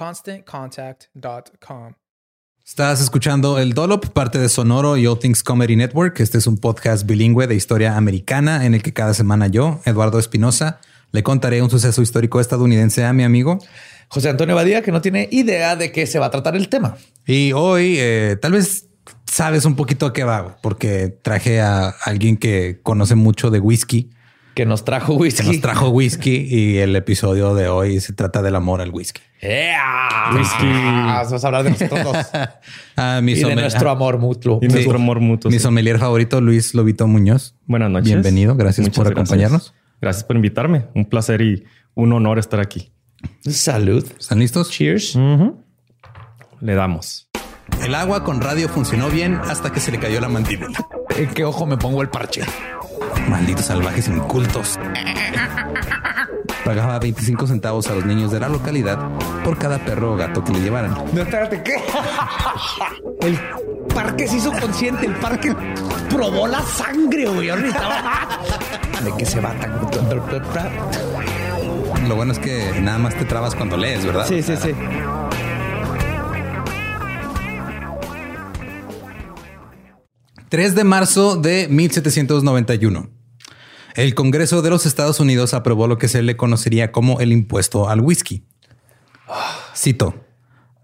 ConstantContact.com. Estás escuchando El Dolop, parte de Sonoro y All Things Comedy Network. Este es un podcast bilingüe de historia americana en el que cada semana yo, Eduardo Espinosa, le contaré un suceso histórico estadounidense a mi amigo José Antonio Badía, que no tiene idea de qué se va a tratar el tema. Y hoy, eh, tal vez sabes un poquito a qué va, porque traje a alguien que conoce mucho de whisky. Que nos trajo whisky. Que nos trajo whisky y el episodio de hoy se trata del amor al whisky. Yeah. Whisky. Vamos a hablar de nosotros dos. Ah, mi y de nuestro amor mutuo. Y nuestro amor mutuo. Mi sommelier favorito, Luis Lobito Muñoz. Buenas noches. Bienvenido. Gracias Muchas por gracias. acompañarnos. Gracias por invitarme. Un placer y un honor estar aquí. Salud. ¿Están listos? Cheers. Le damos. El agua con radio funcionó bien hasta que se le cayó la mandíbula. ¿En qué ojo me pongo el parche? Malditos salvajes incultos. Pagaba 25 centavos a los niños de la localidad por cada perro o gato que le llevaran. No, espérate, ¿qué? El parque se hizo consciente. El parque probó la sangre, güey. ¿De qué se va tan? Lo bueno es que nada más te trabas cuando lees, ¿verdad? Sí, sí, sí. 3 de marzo de 1791. El Congreso de los Estados Unidos aprobó lo que se le conocería como el impuesto al whisky. Cito.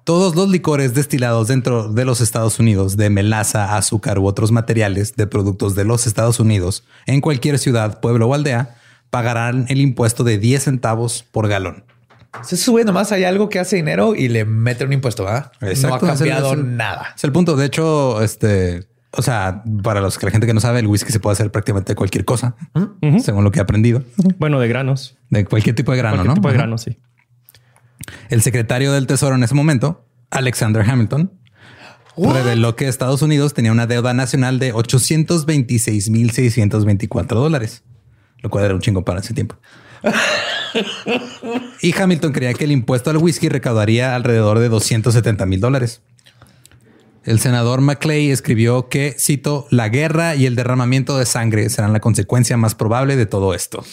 Todos los licores destilados dentro de los Estados Unidos de melaza, azúcar u otros materiales de productos de los Estados Unidos en cualquier ciudad, pueblo o aldea pagarán el impuesto de 10 centavos por galón. Se sube nomás, hay algo que hace dinero y le mete un impuesto, ¿verdad? no ha Exacto, es el- cambiado es el- nada. Es el punto. De hecho, este, o sea, para los que la gente que no sabe, el whisky se puede hacer prácticamente de cualquier cosa, según lo que he aprendido, Bueno, de granos. de cualquier tipo de grano, Cualquier ¿no? tipo de Ajá. grano, sí. El secretario del Tesoro en ese momento, Alexander Hamilton, reveló que Estados Unidos tenía una deuda nacional de 826.624 dólares, lo cual era un chingo para ese tiempo. y Hamilton creía que el impuesto al whisky recaudaría alrededor de 270 mil dólares. El senador Maclay escribió que, cito, la guerra y el derramamiento de sangre serán la consecuencia más probable de todo esto.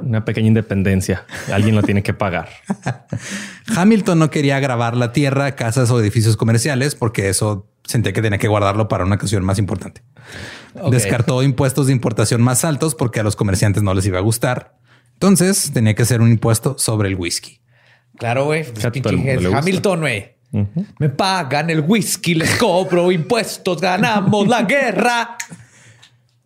Una pequeña independencia. Alguien lo tiene que pagar. Hamilton no quería grabar la tierra, casas o edificios comerciales porque eso sentía que tenía que guardarlo para una ocasión más importante. Descartó impuestos de importación más altos porque a los comerciantes no les iba a gustar. Entonces tenía que hacer un impuesto sobre el whisky. Claro, güey. Pues, Que a. Me pagan el whisky, les cobro impuestos, ganamos la guerra.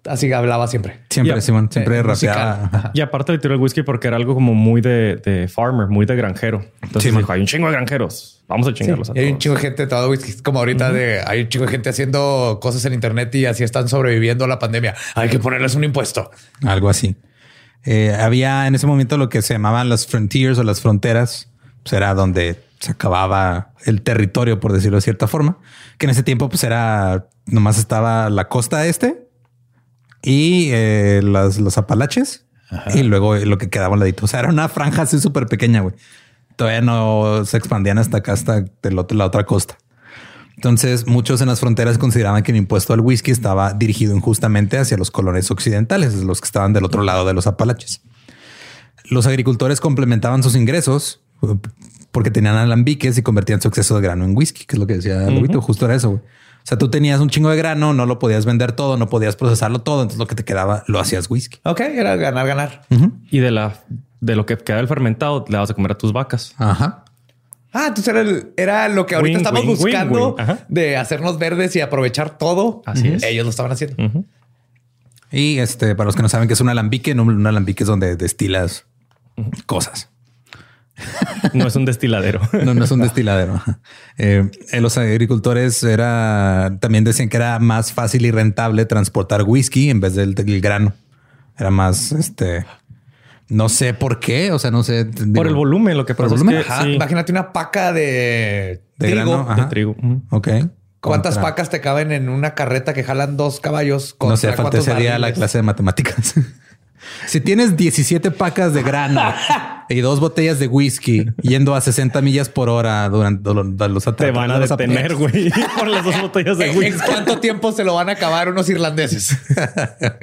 así hablaba siempre. Siempre. Simón, siempre Eh, rapeaba. Y aparte le tiró el whisky porque era algo como muy de, de farmer, muy de granjero. Entonces Sí, dijo, hay un chingo de granjeros. Vamos a chingarlos a Y hay un chingo de gente todo whisky, como ahorita de hay un chingo de gente haciendo cosas en internet y así están sobreviviendo a la pandemia. Hay que ponerles un impuesto. Algo así. Eh, había en ese momento lo que se llamaban las frontiers o las fronteras. Pues era donde se acababa el territorio, por decirlo de cierta forma. Que en ese tiempo, pues era nomás estaba la costa este y eh, las- los Apalaches y luego lo que quedaba ladito. O sea, era una franja así súper pequeña, güey. Todavía no se expandían hasta acá, hasta del otro- la otra costa. Entonces, muchos en las fronteras consideraban que el impuesto al whisky estaba dirigido injustamente hacia los colones occidentales, los que estaban del otro lado de los Apalaches. Los agricultores complementaban sus ingresos porque tenían alambiques y convertían su exceso de grano en whisky, que es lo que decía Lobito. Justo era eso. güey. O sea, tú tenías un chingo de grano, no lo podías vender todo, no podías procesarlo todo. Entonces, lo que te quedaba lo hacías whisky. Ok, era ganar, ganar. Y de la de lo que queda del fermentado, le vas a comer a tus vacas. Ajá. Ah, entonces era, el- era lo que ahorita estamos buscando de hacernos verdes y aprovechar todo. Así es. Ellos lo estaban haciendo. Y este, para los que no saben que es un alambique, no, un alambique es donde destilas cosas. No es un destiladero. No, no es un destiladero. Eh, eh, los agricultores era también decían que era más fácil y rentable transportar whisky en vez del, del grano. Era más este. No sé por qué. O sea, no sé. Por el volumen, lo que ¿Por pasa el es volumen? que Ajá. sí, Imagínate una paca de, De trigo. grano, ajá. de trigo. Ok. ¿Cuántas Contra- pacas te caben en una carreta que jalan dos caballos? No sé, contra falta ese cuántos día la clase de matemáticas. si tienes 17 pacas de grano y dos botellas de whisky yendo a 60 millas por hora durante lo- los Te ataques. van a detener, güey, por las dos botellas de ¿En, whisky. en cuánto tiempo se lo van a acabar unos irlandeses?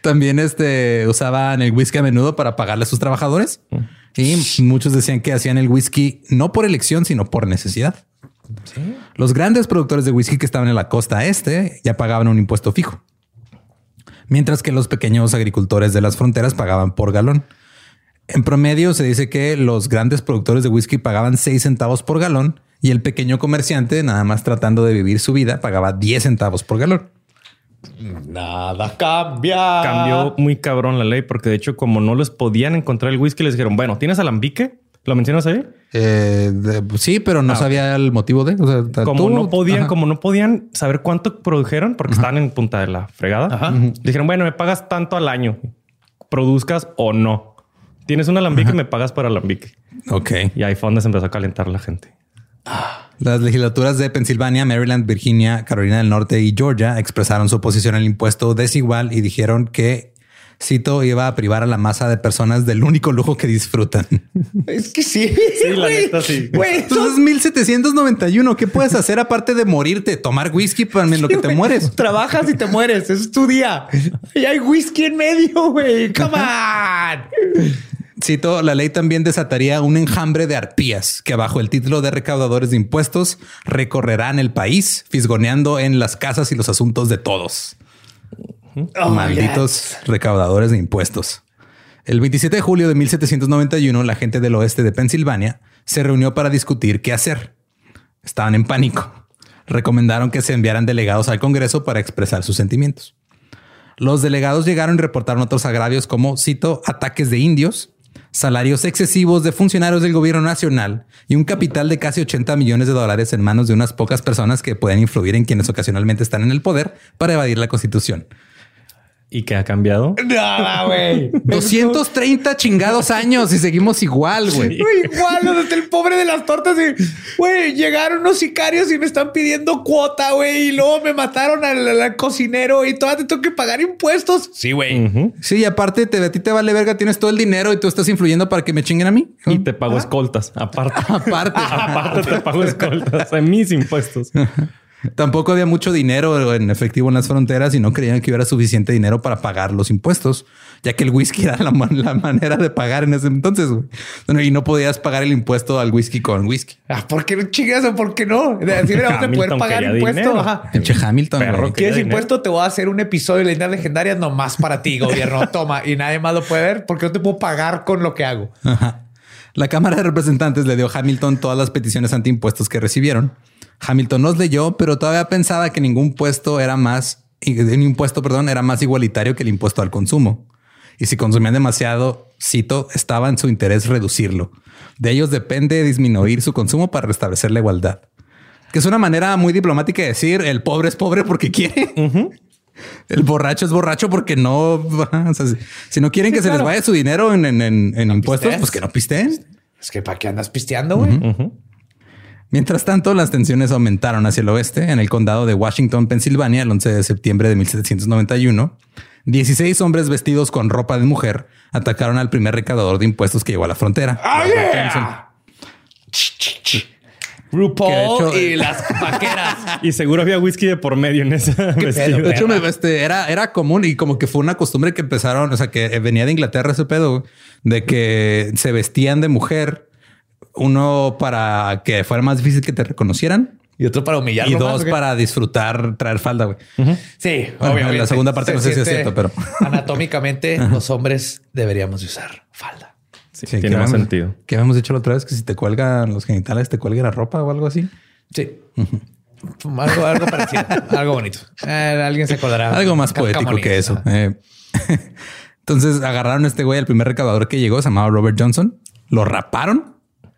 También este usaban el whisky a menudo para pagarle a sus trabajadores y muchos decían que hacían el whisky no por elección, sino por necesidad. Los grandes productores de whisky que estaban en la costa este ya pagaban un impuesto fijo, mientras que los pequeños agricultores de las fronteras pagaban por galón. En promedio se dice que los grandes productores de whisky pagaban 6 centavos por galón y el pequeño comerciante, nada más tratando de vivir su vida, pagaba 10 centavos por galón. Nada cambia. Cambió muy cabrón la ley porque de hecho como no les podían encontrar el whisky les dijeron, bueno, ¿tienes alambique? ¿Lo mencionas ahí? Eh, de- sí, pero no sabía el motivo de. O sea, Como tú- no podían, Ajá. como no podían saber cuánto produjeron porque estaban en punta de la fregada. Dijeron, bueno, me pagas tanto al año, produzcas o no. Tienes un alambique, me pagas por alambique. Ok. Y ahí fue donde se empezó a calentar la gente. Las legislaturas de Pensilvania, Maryland, Virginia, Carolina del Norte y Georgia expresaron su oposición al impuesto desigual y dijeron que, cito, iba a privar a la masa de personas del único lujo que disfrutan. Es que sí. Sí, la güey. neta, sí. Entonces es 1791. ¿Qué puedes hacer aparte de morirte? Tomar whisky para lo que te mueres. Trabajas y te mueres. Es tu día. Y hay whisky en medio, güey. Come on. Cito, la ley también desataría un enjambre de arpías que bajo el título de recaudadores de impuestos recorrerán el país fisgoneando en las casas y los asuntos de todos. Oh, Malditos recaudadores de impuestos. El 27 de julio de 1791, la gente del oeste de Pensilvania se reunió para discutir qué hacer. Estaban en pánico. Recomendaron que se enviaran delegados al Congreso para expresar sus sentimientos. Los delegados llegaron y reportaron otros agravios como, cito, ataques de indios, salarios excesivos de funcionarios del gobierno nacional y un capital de casi 80 millones de dólares en manos de unas pocas personas que pueden influir en quienes ocasionalmente están en el poder para evadir la constitución. ¿Y qué ha cambiado? Nada, güey. 230 chingados años y seguimos igual, güey. Igual, donde está el pobre de las tortas. y, Güey, llegaron unos sicarios y me están pidiendo cuota, güey. Y luego me mataron al, al cocinero y todavía te tengo que pagar impuestos. Sí, güey. Sí, y aparte te, a ti te vale verga, tienes todo el dinero y tú estás influyendo para que me chinguen a mí. Y te pago escoltas. Aparte. Aparte. Aparte te pago escoltas en mis impuestos. Tampoco había mucho dinero en efectivo en las fronteras y no creían que hubiera suficiente dinero para pagar los impuestos, ya que el whisky era la, man- la manera de pagar en ese entonces. y no podías pagar el impuesto al whisky con whisky. Ah, ¿Por qué no chingas o por qué no? Así deberíamos de poder Hamilton pagar impuesto. Ajá. Pinche Hamilton. Perro ¿Quieres dinero. impuesto? Te voy a hacer un episodio de leyendas legendarias nomás para ti, gobierno. Toma. Y nadie más lo puede ver porque no te puedo pagar con lo que hago. Ajá. La Cámara de Representantes le dio a Hamilton todas las peticiones antiimpuestos que recibieron. Hamilton los leyó, pero todavía pensaba que ningún puesto era más un impuesto, perdón, era más igualitario que el impuesto al consumo. Y si consumían demasiado, cito, estaba en su interés reducirlo. De ellos depende disminuir su consumo para restablecer la igualdad. Que es una manera muy diplomática de decir el pobre es pobre porque quiere. El borracho es borracho porque no. o sea, si- no quieren que se les vaya su dinero en, en- en- en impuestos, pistees. pues que no pisteen. Es que para qué andas pisteando, güey. Mientras tanto, las tensiones aumentaron hacia el oeste. En el condado de Washington, Pensilvania, el 11 de septiembre de 1791, 16 hombres vestidos con ropa de mujer atacaron al primer recaudador de impuestos que llegó a la frontera. ¡Ah, Robert yeah! RuPaul hecho- y las vaqueras. Y seguro había whisky de por medio en ese vestido. De hecho, me- este, era, era común y como que fue una costumbre que empezaron, o sea, que venía de Inglaterra ese pedo de que se vestían de mujer, uno para que fuera más difícil que te reconocieran Y otro para humillarlo. y dos para disfrutar traer falda, güey. Sí, Bueno, obviamente. la segunda parte no sé si es cierto, pero- Anatómicamente, los hombres deberíamos de usar falda. Sí, Sí, tiene más habíamos- sentido. Que habíamos dicho la otra vez que si te cuelgan los genitales, te cuelga la ropa o algo así. Sí. Algo, algo parecido, algo bonito. Eh, alguien se acordará. Algo más poético que eso. Eh, Entonces agarraron a este güey, el primer recaudador que llegó, se llamaba Robert Johnson. Lo raparon,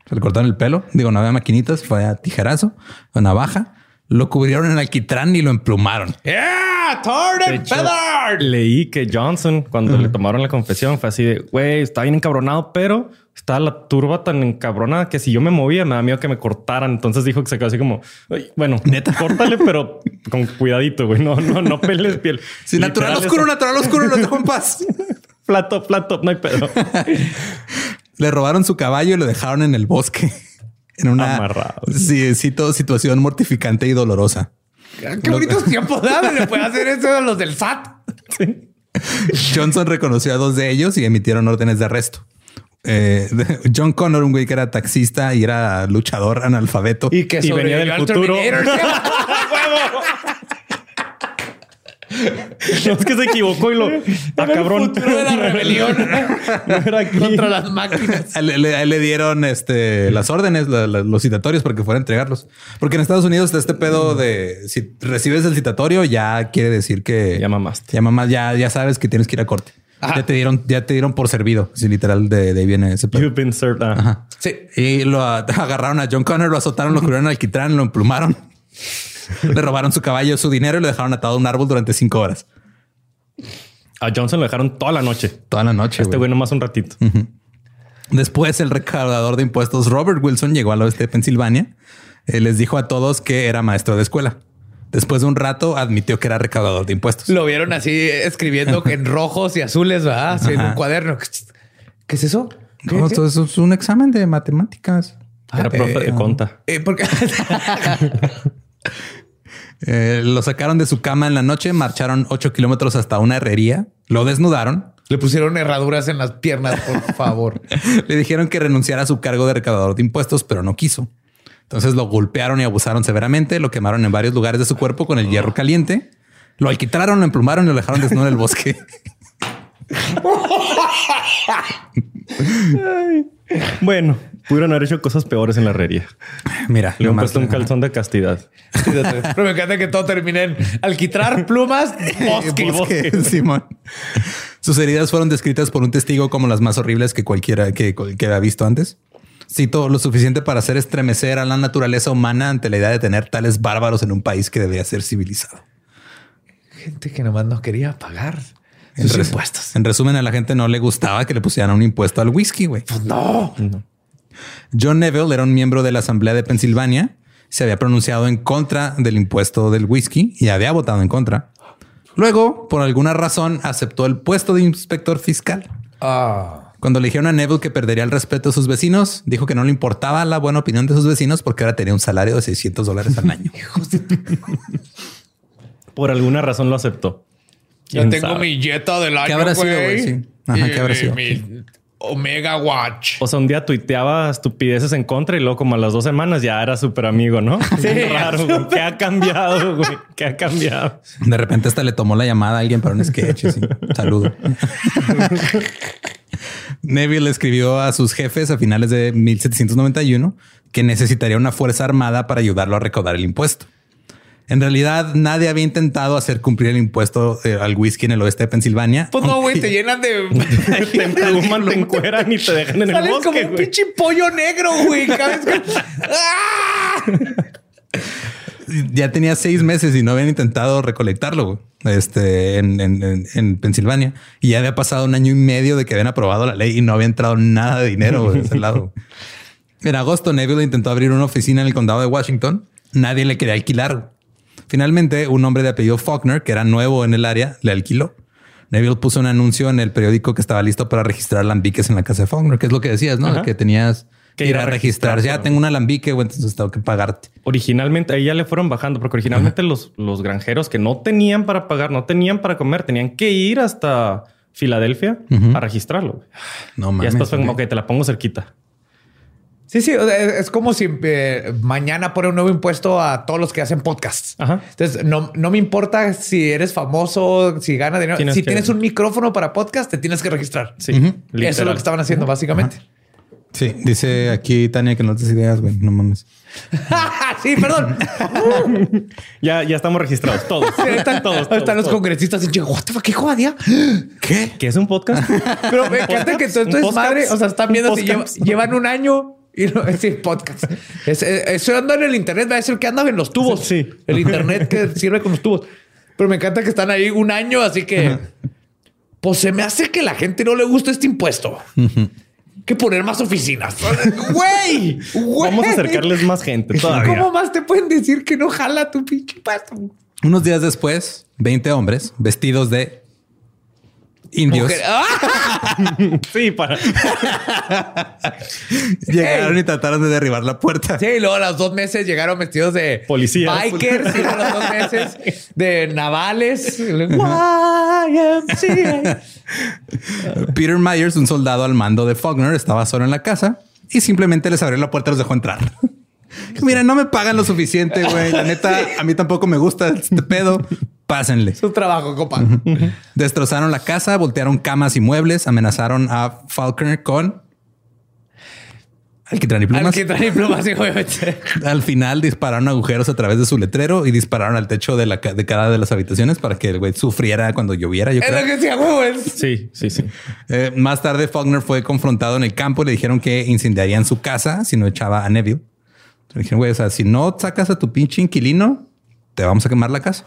se le cortaron el pelo. Digo, no había maquinitas, fue a tijerazo, a navaja. Lo cubrieron en alquitrán y lo emplumaron. Yeah, tarred feathered. leí que Johnson, cuando le tomaron la confesión, fue así de, güey, está bien encabronado, pero está la turba tan encabronada que si yo me movía me da miedo que me cortaran. Entonces dijo que se quedó así como, "Ay, bueno, Neta. córtale, pero con cuidadito, güey. No, no, no peles piel. Sí, natural oscuro, eso. natural oscuro, lo dejo en paz. Flat top, flat top, no hay pedo. Le robaron su caballo y lo dejaron en el bosque. En una Amarrado. sí, cito, situación mortificante y dolorosa. Qué bonitos tiempos. ¿verdad? Le puede hacer eso a los del SAT. Johnson reconoció a dos de ellos y emitieron órdenes de arresto. Eh, John Connor, un güey que era taxista y era luchador analfabeto. Y que Y venía del futuro. No es que se equivocó y lo. Ah, cabrón. futuro de la rebelión. No era aquí. Contra las máquinas. A él, le- a él le dieron este, las órdenes, la- la- los citatorios para que fuera a entregarlos. Porque en Estados Unidos está este pedo de si recibes el citatorio, ya quiere decir que Ya mamaste. Ya mamás, ya, ya sabes que tienes que ir a corte. Ajá. Ya te dieron, ya te dieron por servido. Sí, literal, de, de ahí viene ese pedo. You've been served. Ah. Ajá. Sí. Y lo agarraron a John Connor, lo azotaron, lo cubrieron al alquitrán, lo emplumaron. Le robaron su caballo, su dinero y lo dejaron atado a un árbol durante cinco horas. A Johnson lo dejaron toda la noche. Toda la noche. Este güey. nomás un ratito. Después, el recaudador de impuestos Robert Wilson llegó al oeste de Pensilvania. Eh, les dijo a todos que era maestro de escuela. Después de un rato, admitió que era recaudador de impuestos. Lo vieron así escribiendo que en rojos y azules, ¿verdad? Así en un cuaderno. ¿Qué es eso? ¿Qué- No, qué? eso es un examen de matemáticas. Era profe de conta. Eh, porque Eh, lo sacaron de su cama en la noche, marcharon ocho kilómetros hasta una herrería, lo desnudaron, le pusieron herraduras en las piernas, por favor. le dijeron que renunciara a su cargo de recaudador de impuestos, pero no quiso. Entonces lo golpearon y abusaron severamente, lo quemaron en varios lugares de su cuerpo con el hierro caliente, lo alquitraron, lo emplumaron y lo dejaron desnudo en el bosque. Bueno, pudieron haber hecho cosas peores en la herrería. Mira, Le han puesto un calzón de castidad. Pero me encanta que todo termine en alquitrar, plumas, bosque. bosque, Simón. Sus heridas fueron descritas por un testigo como las más horribles que cualquiera que, que había visto antes. Cito lo suficiente para hacer estremecer a la naturaleza humana ante la idea de tener tales bárbaros en un país que debía ser civilizado. Gente que nomás no quería pagar En, sus impuestos. en resumen, a la gente no le gustaba que le pusieran un impuesto al whisky, güey. Pues no. John Neville era un miembro de la Asamblea de Pensilvania. Se había pronunciado en contra del impuesto del whisky y había votado en contra. Luego, por alguna razón, aceptó el puesto de inspector fiscal. Ah. Cuando le dijeron a Neville que perdería el respeto de sus vecinos, dijo que no le importaba la buena opinión de sus vecinos porque ahora tenía un salario de 600 dólares al año. Por alguna razón lo aceptó. Ya ¿Quién tengo sabe? mi Jetta del año, habrá sido, güey. Sí. Ajá, ¿qué habrá sido? Mi Omega Watch. O sea, un día tuiteaba estupideces en contra y luego como a las dos semanas ya era súper amigo, ¿no? Sí. Raro, güey. ¿Qué ha cambiado, güey? ¿Qué ha cambiado? De repente hasta le tomó la llamada a alguien para un sketch. así. Saludo. Neville escribió a sus jefes a finales de 1791 que necesitaría una fuerza armada para ayudarlo a recaudar el impuesto. En realidad, nadie había intentado hacer cumplir el impuesto eh, al whisky en el oeste de Pensilvania. Pues no, güey, te llenan de. te empluman, te encueran y te dejan en el Sales como bosque, un pinche pollo negro, güey. Ya tenía seis meses y no habían intentado recolectarlo güey, este, en, en- en- en Pensilvania. Y ya había pasado un año y medio de que habían aprobado la ley y no había entrado nada de dinero de ese lado. En agosto, Neville intentó abrir una oficina en el condado de Washington. Nadie le quería alquilar. Finalmente, un hombre de apellido Faulkner, que era nuevo en el área, le alquiló. Neville puso un anuncio en el periódico que estaba listo para registrar lambiques en la casa de Faulkner, que es lo que decías, ¿no? Ajá. Que tenías que ir a registrar. registrar, Ya tengo un alambique, güey, entonces tengo que pagarte. Originalmente, ahí ya le fueron bajando, porque originalmente los, los granjeros que no tenían para pagar, no tenían para comer, tenían que ir hasta Filadelfia a registrarlo. güey. No y mames. después fue como, ok, te la pongo cerquita. Sí, sí, o sea, es como si eh, mañana pone un nuevo impuesto a todos los que hacen podcasts. Ajá. Entonces, no, no me importa si eres famoso, si ganas dinero. Tienes si que- tienes un micrófono para podcast, te tienes que registrar. Sí, Eso es lo que estaban haciendo, básicamente. Sí, dice aquí Tania que no te des ideas, güey. No mames. sí, perdón. Ya, ya estamos registrados todos. Sí, están, todos, están todos, los todos. congresistas en chingo. What the fuck, ¿Qué jodia? ¿Qué? ¿Qué es un podcast? Pero me encanta que todo esto ¿Un es madre. O sea, están viendo ¿Un si llevan un año y no es decir, podcast. Es, es- eso anda en el internet, va a ser que anda en los tubos. Sí. El internet que sirve con los tubos. Pero me encanta que están ahí un año, así que pues se me hace que la gente no le gusta este impuesto. Que poner más oficinas. Güey, güey. Vamos a acercarles más gente todavía. ¿Cómo más te pueden decir que no jala tu pinche impuesto? Unos días después, 20 hombres vestidos de indios ¡Ah! Sí, para. llegaron y trataron de derribar la puerta. Sí, y luego a los dos meses llegaron vestidos de Policías. bikers. Y luego a los dos meses de navales. YMCA. Peter Myers, un soldado al mando de Faulkner, estaba solo en la casa y simplemente les abrió la puerta y los dejó entrar. Mira, no me pagan lo suficiente, güey. La neta, a mí tampoco me gusta este pedo. Pásenle. Su trabajo, compa. Destrozaron la casa, voltearon camas y muebles, amenazaron a Faulkner con alquitrán y plumas. Al que trae plumas, sí, obviamente. Al final dispararon agujeros a través de su letrero y dispararon al techo de, la, ca- de cada de las habitaciones para que el güey sufriera cuando lloviera. Yo Es lo creo. que decía, Sí, sí, sí. Eh, más tarde, Faulkner fue confrontado en el campo y le dijeron que incendiarían su casa si no echaba a Neville. Le dijeron, güey, o sea, si no sacas a tu pinche inquilino, te vamos a quemar la casa.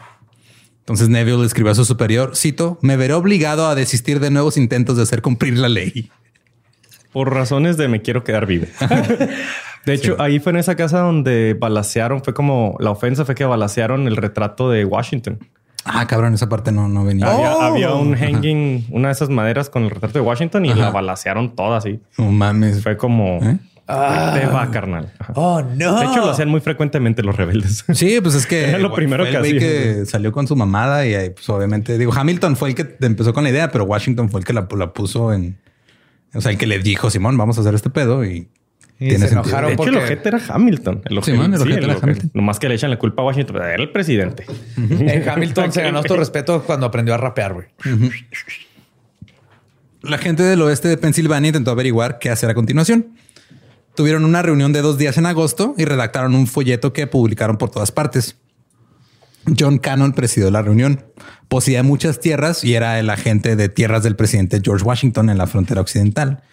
Entonces Neville le escribió a su superior, cito, me veré obligado a desistir de nuevos intentos de hacer cumplir la ley. Por razones de me quiero quedar vivo. De hecho, ahí fue en esa casa donde balacearon, fue como la ofensa fue que balacearon el retrato de Washington. Ah, cabrón, esa parte no, no venía. Había, Oh. había un hanging, una de esas maderas con el retrato de Washington y la balacearon toda así. No mames. Fue como ¿Eh? Ah. te va, carnal. Ajá. Oh, no. De hecho, lo hacían muy frecuentemente los rebeldes. Sí, pues es que Era lo primero fue que salió con su mamada y ahí, pues obviamente digo Hamilton fue el que empezó con la idea, pero Washington fue el que la, la puso en, o sea, el que le dijo Simón, vamos a hacer este pedo y, Y tiene se sentido. enojaron De hecho, porque- el ojete era Hamilton. El ojete, Simón, el sí, ojete el era. Hamilton. Nomás que le echan la culpa a Washington. Era el presidente. Eh, Hamilton se ganó tu respeto cuando aprendió a rapear, güey. La gente del oeste de Pensilvania intentó averiguar qué hacer a continuación. Tuvieron una reunión de dos días en agosto y redactaron un folleto que publicaron por todas partes. John Cannon presidió la reunión. Poseía muchas tierras y era el agente de tierras del presidente George Washington en la frontera occidental,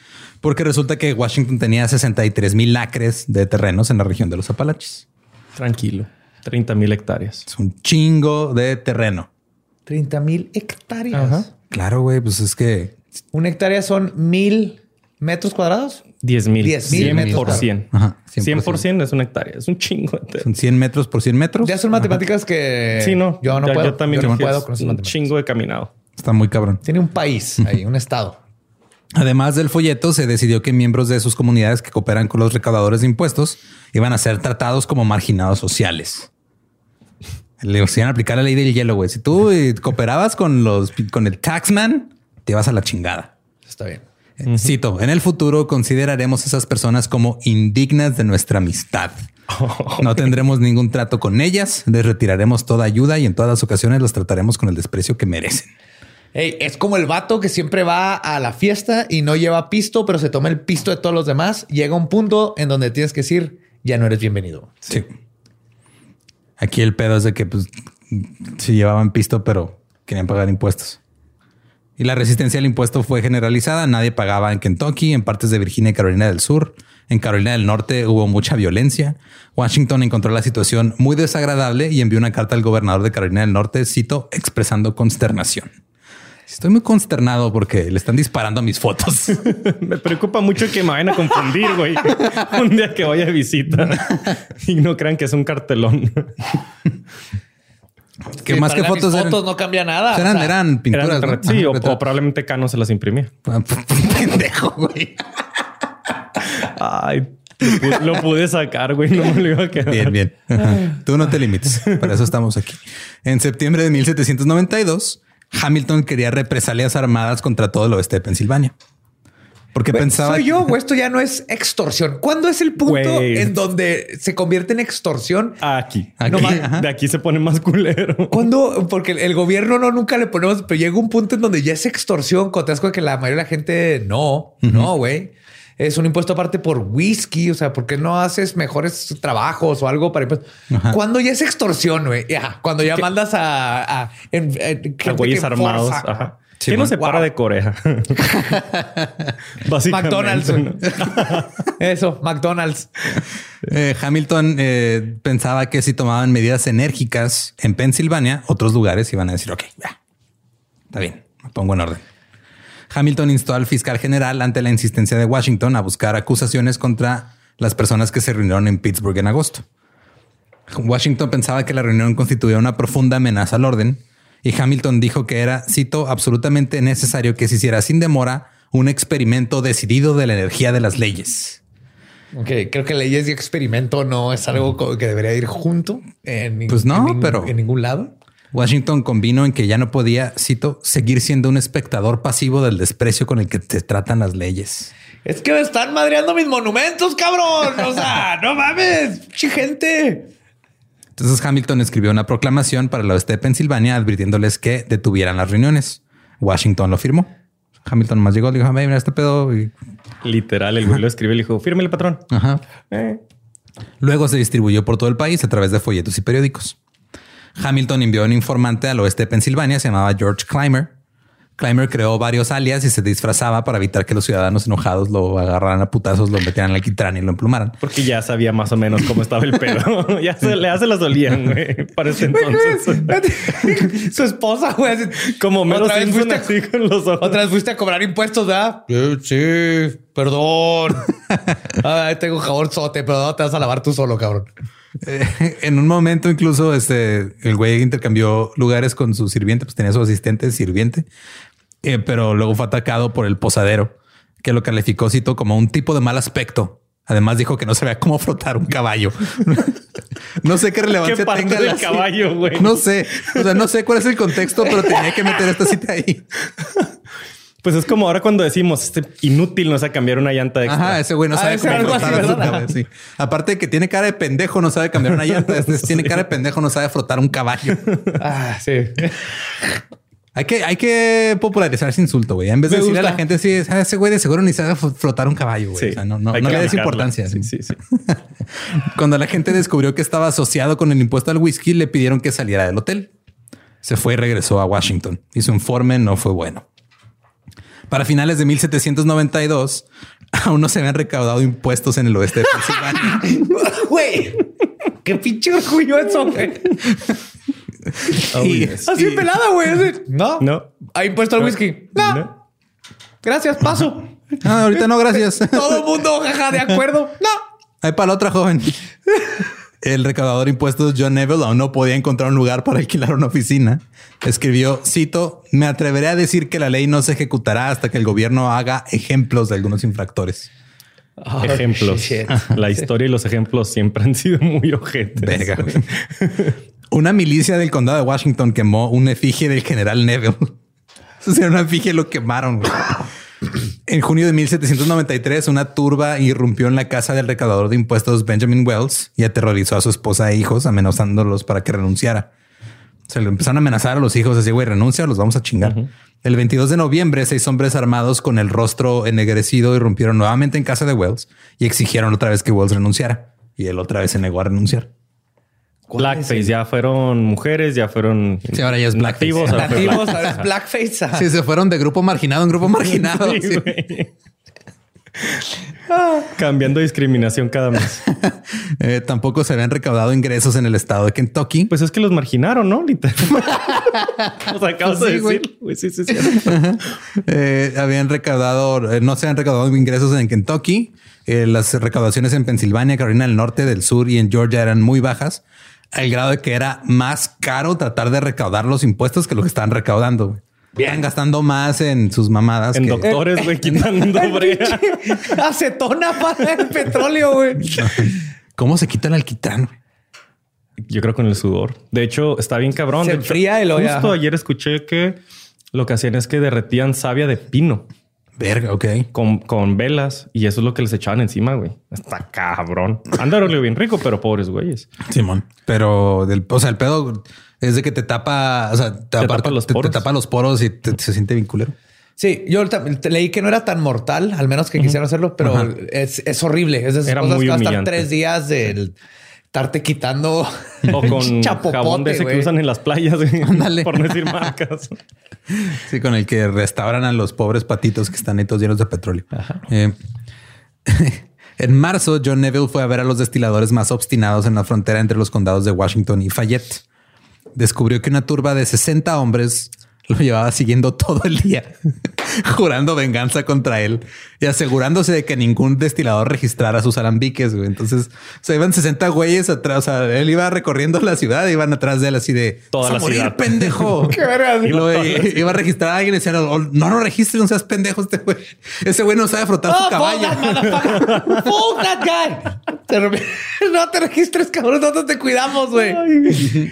porque resulta que Washington tenía 63 mil acres de terrenos en la región de los Apalaches. Tranquilo. 30 mil hectáreas. Es un chingo de terreno. 30 mil hectáreas. Ajá. Claro, güey, pues es que Una hectárea son mil metros cuadrados. 10 mil. 10,000 100 por metros 100. Ajá, 100 por 100 es una hectárea. Es un chingo. de- son 100 metros por 100 metros. Ya son matemáticas que Sí, no. yo no Ya- puedo. Yo también yo no puedo con esas un matemáticas. chingo de caminado. Está muy cabrón. Tiene un país ahí, un estado. Además del folleto, se decidió que miembros de sus comunidades que cooperan con los recaudadores de impuestos iban a ser tratados como marginados sociales. Le iban a aplicar la ley del hielo, güey. Si tú eh, cooperabas con los con el taxman, te ibas a la chingada. Está bien. Cito, en el futuro consideraremos esas personas como indignas de nuestra amistad. No tendremos ningún trato con ellas, les retiraremos toda ayuda y en todas las ocasiones los trataremos con el desprecio que merecen. Es como el vato que siempre va a la fiesta y no lleva pisto, pero se toma el pisto de todos los demás. Llega un punto en donde tienes que decir, ya no eres bienvenido. Sí. Aquí el pedo es de que pues se llevaban pisto, pero querían pagar impuestos. Y la resistencia al impuesto fue generalizada. Nadie pagaba en Kentucky, en partes de Virginia y Carolina del Sur. En Carolina del Norte hubo mucha violencia. Washington encontró la situación muy desagradable y envió una carta al gobernador de Carolina del Norte, cito, expresando consternación. Estoy muy consternado porque le están disparando a mis fotos. Me preocupa mucho que me vayan a confundir, güey. Un día que vaya de visita y no crean que es un cartelón. que Sí, más que fotos, eran, fotos no cambia nada. eran, o sea, eran pinturas. Eran ¿no? retratos. Sí, Ajá, o, probablemente Cano se las imprimía. Pendejo, güey. Ay, lo pude, lo pude sacar, güey. No me lo iba a quedar. Bien, bien. Ajá. Tú no te limites. Para eso estamos aquí. En septiembre de 1792, Hamilton quería represalias armadas contra todo el oeste de Pensilvania. Porque güey, pensaba Soy yo, o esto ya no es extorsión. ¿Cuándo es el punto Güey. en donde se convierte en extorsión? Aquí. Aquí, No, de aquí se pone más culero. Cuando, porque el gobierno no nunca le ponemos, pero llega un punto en donde ya es extorsión. Cuando te que la mayoría de la gente no, no, güey. Es un impuesto aparte por whisky. O sea, ¿por qué no haces mejores trabajos o algo para impuestos? Ajá. Cuando ya es extorsión, güey. Ya, cuando ya mandas a, a, A güeyes armados. Ajá. Sí, ¿Qué no se para de Corea? Básicamente. McDonald's. Eso, McDonald's. eh, Hamilton eh, pensaba que si tomaban medidas enérgicas en Pensilvania, otros lugares iban a decir, ok, ya, está bien, me pongo en orden. Hamilton instó al fiscal general ante la insistencia de Washington a buscar acusaciones contra las personas que se reunieron en Pittsburgh en agosto. Washington pensaba que la reunión constituía una profunda amenaza al orden y Hamilton dijo que era, cito, absolutamente necesario que se hiciera sin demora un experimento decidido de la energía de las leyes. Ok, creo que leyes y experimento no es algo que debería ir junto. En, Pues no, en pero- en ningún lado. Washington convino en que ya no podía, cito, seguir siendo un espectador pasivo del desprecio con el que te tratan las leyes. Es que me están madreando mis monumentos, cabrón. O sea, no mames, gente. Entonces Hamilton escribió una proclamación para el oeste de Pensilvania advirtiéndoles que detuvieran las reuniones. Washington lo firmó. Hamilton más llegó, le dijo, "Ve, mira este pedo. y- Literal, el güey lo escribe y le dijo, fírmele, patrón. Ajá. Eh. Luego se distribuyó por todo el país a través de folletos y periódicos. Hamilton envió un informante al oeste de Pensilvania, se llamaba George Clymer. Clymer creó varios alias y se disfrazaba para evitar que los ciudadanos enojados lo agarraran a putazos, lo metieran al alquitrán y lo emplumaran. Porque ya sabía más o menos cómo estaba el pedo. ya se, le hace las olían, güey. Para ese entonces. Su esposa, güey. Como Mero otra vez Simpson fuiste, así con los ojos. otra vez fuiste a cobrar impuestos, ¿verdad? Sí, sí, perdón. Ay, tengo jabón sote, pero no te vas a lavar tú solo, cabrón. Eh, en un momento incluso este el güey intercambió lugares con su sirviente, pues tenía su asistente sirviente, eh, pero luego fue atacado por el posadero, que lo calificó cito como un tipo de mal aspecto. Además dijo que no sabía cómo frotar un caballo. no sé qué relevancia ¿Qué parte tenga del la- caballo, güey? No sé, o sea, no sé cuál es el contexto, pero tenía que meter esta cita ahí. Pues es como ahora cuando decimos este inútil no sé cambiar una llanta extra. Ajá, ese güey no Ah, sabe cómo algo frotar así, a su ¿verdad? caballo. sí. Aparte de que tiene cara de pendejo, no sabe cambiar una llanta. Este tiene cara de pendejo, no sabe frotar un caballo. Ah, sí. Hay que, hay que popularizar ese insulto, güey. En vez de Me decirle a la gente, sí, "Ah, ese güey de seguro ni sabe fl- flotar un caballo, güey. Sí. O sea, no, no, le des importancia. Sí, sí, sí. Cuando la gente descubrió que estaba asociado con el impuesto al whisky, le pidieron que saliera del hotel. Se fue y regresó a Washington y su informe no fue bueno. Para finales de 1792, aún no se habían recaudado impuestos en el oeste de Pensilvania. Güey, qué pinche orgullo eso, güey. Oh, Y- yes. Así y- pelada, güey. No, No. ¿Ha impuesto al whisky? No. No. Gracias, paso. Ah, ahorita no, gracias. Todo el mundo, jaja, de acuerdo. No. Hay para la otra joven. El recaudador de impuestos John Neville aún no podía encontrar un lugar para alquilar una oficina. Escribió, cito, me atreveré a decir que la ley no se ejecutará hasta que el gobierno haga ejemplos de algunos infractores. Ejemplos. shit. La historia y los ejemplos siempre han sido muy ojetes. Verga, güey. Una milicia del condado de Washington quemó un efigie del general Neville. Eso era una efigie, lo quemaron. güey. En junio de 1793, una turba irrumpió en la casa del recaudador de impuestos Benjamin Wells y aterrorizó a su esposa e hijos, amenazándolos para que renunciara. Se le empezaron a amenazar a los hijos así, güey, renuncia, los vamos a chingar. El 22 de noviembre, seis hombres armados con el rostro ennegrecido irrumpieron nuevamente en casa de Wells y exigieron otra vez que Wells renunciara. Y él otra vez se negó a renunciar. Blackface, ya fueron mujeres, ya fueron Sí, ahora ya es blackface. nativos, ahora fue Nativos, blackface. ahora es blackface. ajá. Sí, se fueron de grupo marginado en grupo marginado. Sí, sí. güey. Cambiando discriminación cada mes. Eh, tampoco se habían recaudado ingresos en el estado de Kentucky. Pues es que los marginaron, ¿no? Literal. Los acabas Pues sí, de decir. Güey, sí, sí, sí. Eh, habían recaudado, eh, no se han recaudado ingresos en Kentucky. Eh, las recaudaciones en Pensilvania, Carolina del Norte, del Sur y en Georgia eran muy bajas, al grado de que era más caro tratar de recaudar los impuestos que lo que estaban recaudando. güey. Están gastando más en sus mamadas. En que- doctores, güey, quitando brea. Acetona para el petróleo, güey. ¿Cómo se quita el alquitrán? güey? Yo creo con el sudor. De hecho, está bien cabrón. Se De hecho, enfría y lo- Justo ayer escuché que lo que hacían es que derretían savia de pino Verga, ok. con, con velas y eso es lo que les echaban encima, güey. Está cabrón. Andaron bien rico, pero pobres güeyes. Simón. Pero del, o sea, el pedo es de que te tapa, o sea, te, Te aparte- tapa los te- tapa los poros y te- se siente bien culero. Sí, yo leí que no era tan mortal, al menos que quisieran hacerlo, pero es, es horrible. Es de esas Era cosas muy que va a estar humillante. tres días del estarte quitando O con chapopote, jabón de ese que usan en las playas, por no decir marcas. Sí, con el que restauran a los pobres patitos que están ahí todos llenos de petróleo. Eh, en marzo, John Neville fue a ver a los destiladores más obstinados en la frontera entre los condados de Washington y Fayette. Descubrió que una turba de 60 hombres lo llevaba siguiendo todo el día, jurando venganza contra él y asegurándose de que ningún destilador registrara sus alambiques. güey. Entonces, o sea, iban 60 güeyes atrás. O sea, él iba recorriendo la ciudad, iban atrás de él así de Toda "Vas a la morir, ciudad". pendejo. Qué. Y luego iba a registrar a alguien y decían, "Oh, no lo registren, no seas pendejo este güey. Ese güey no sabe frotar Oh, su caballo. fuck that motherfucker. Fuck that guy. No te registres, cabrón. Nosotros te cuidamos, güey.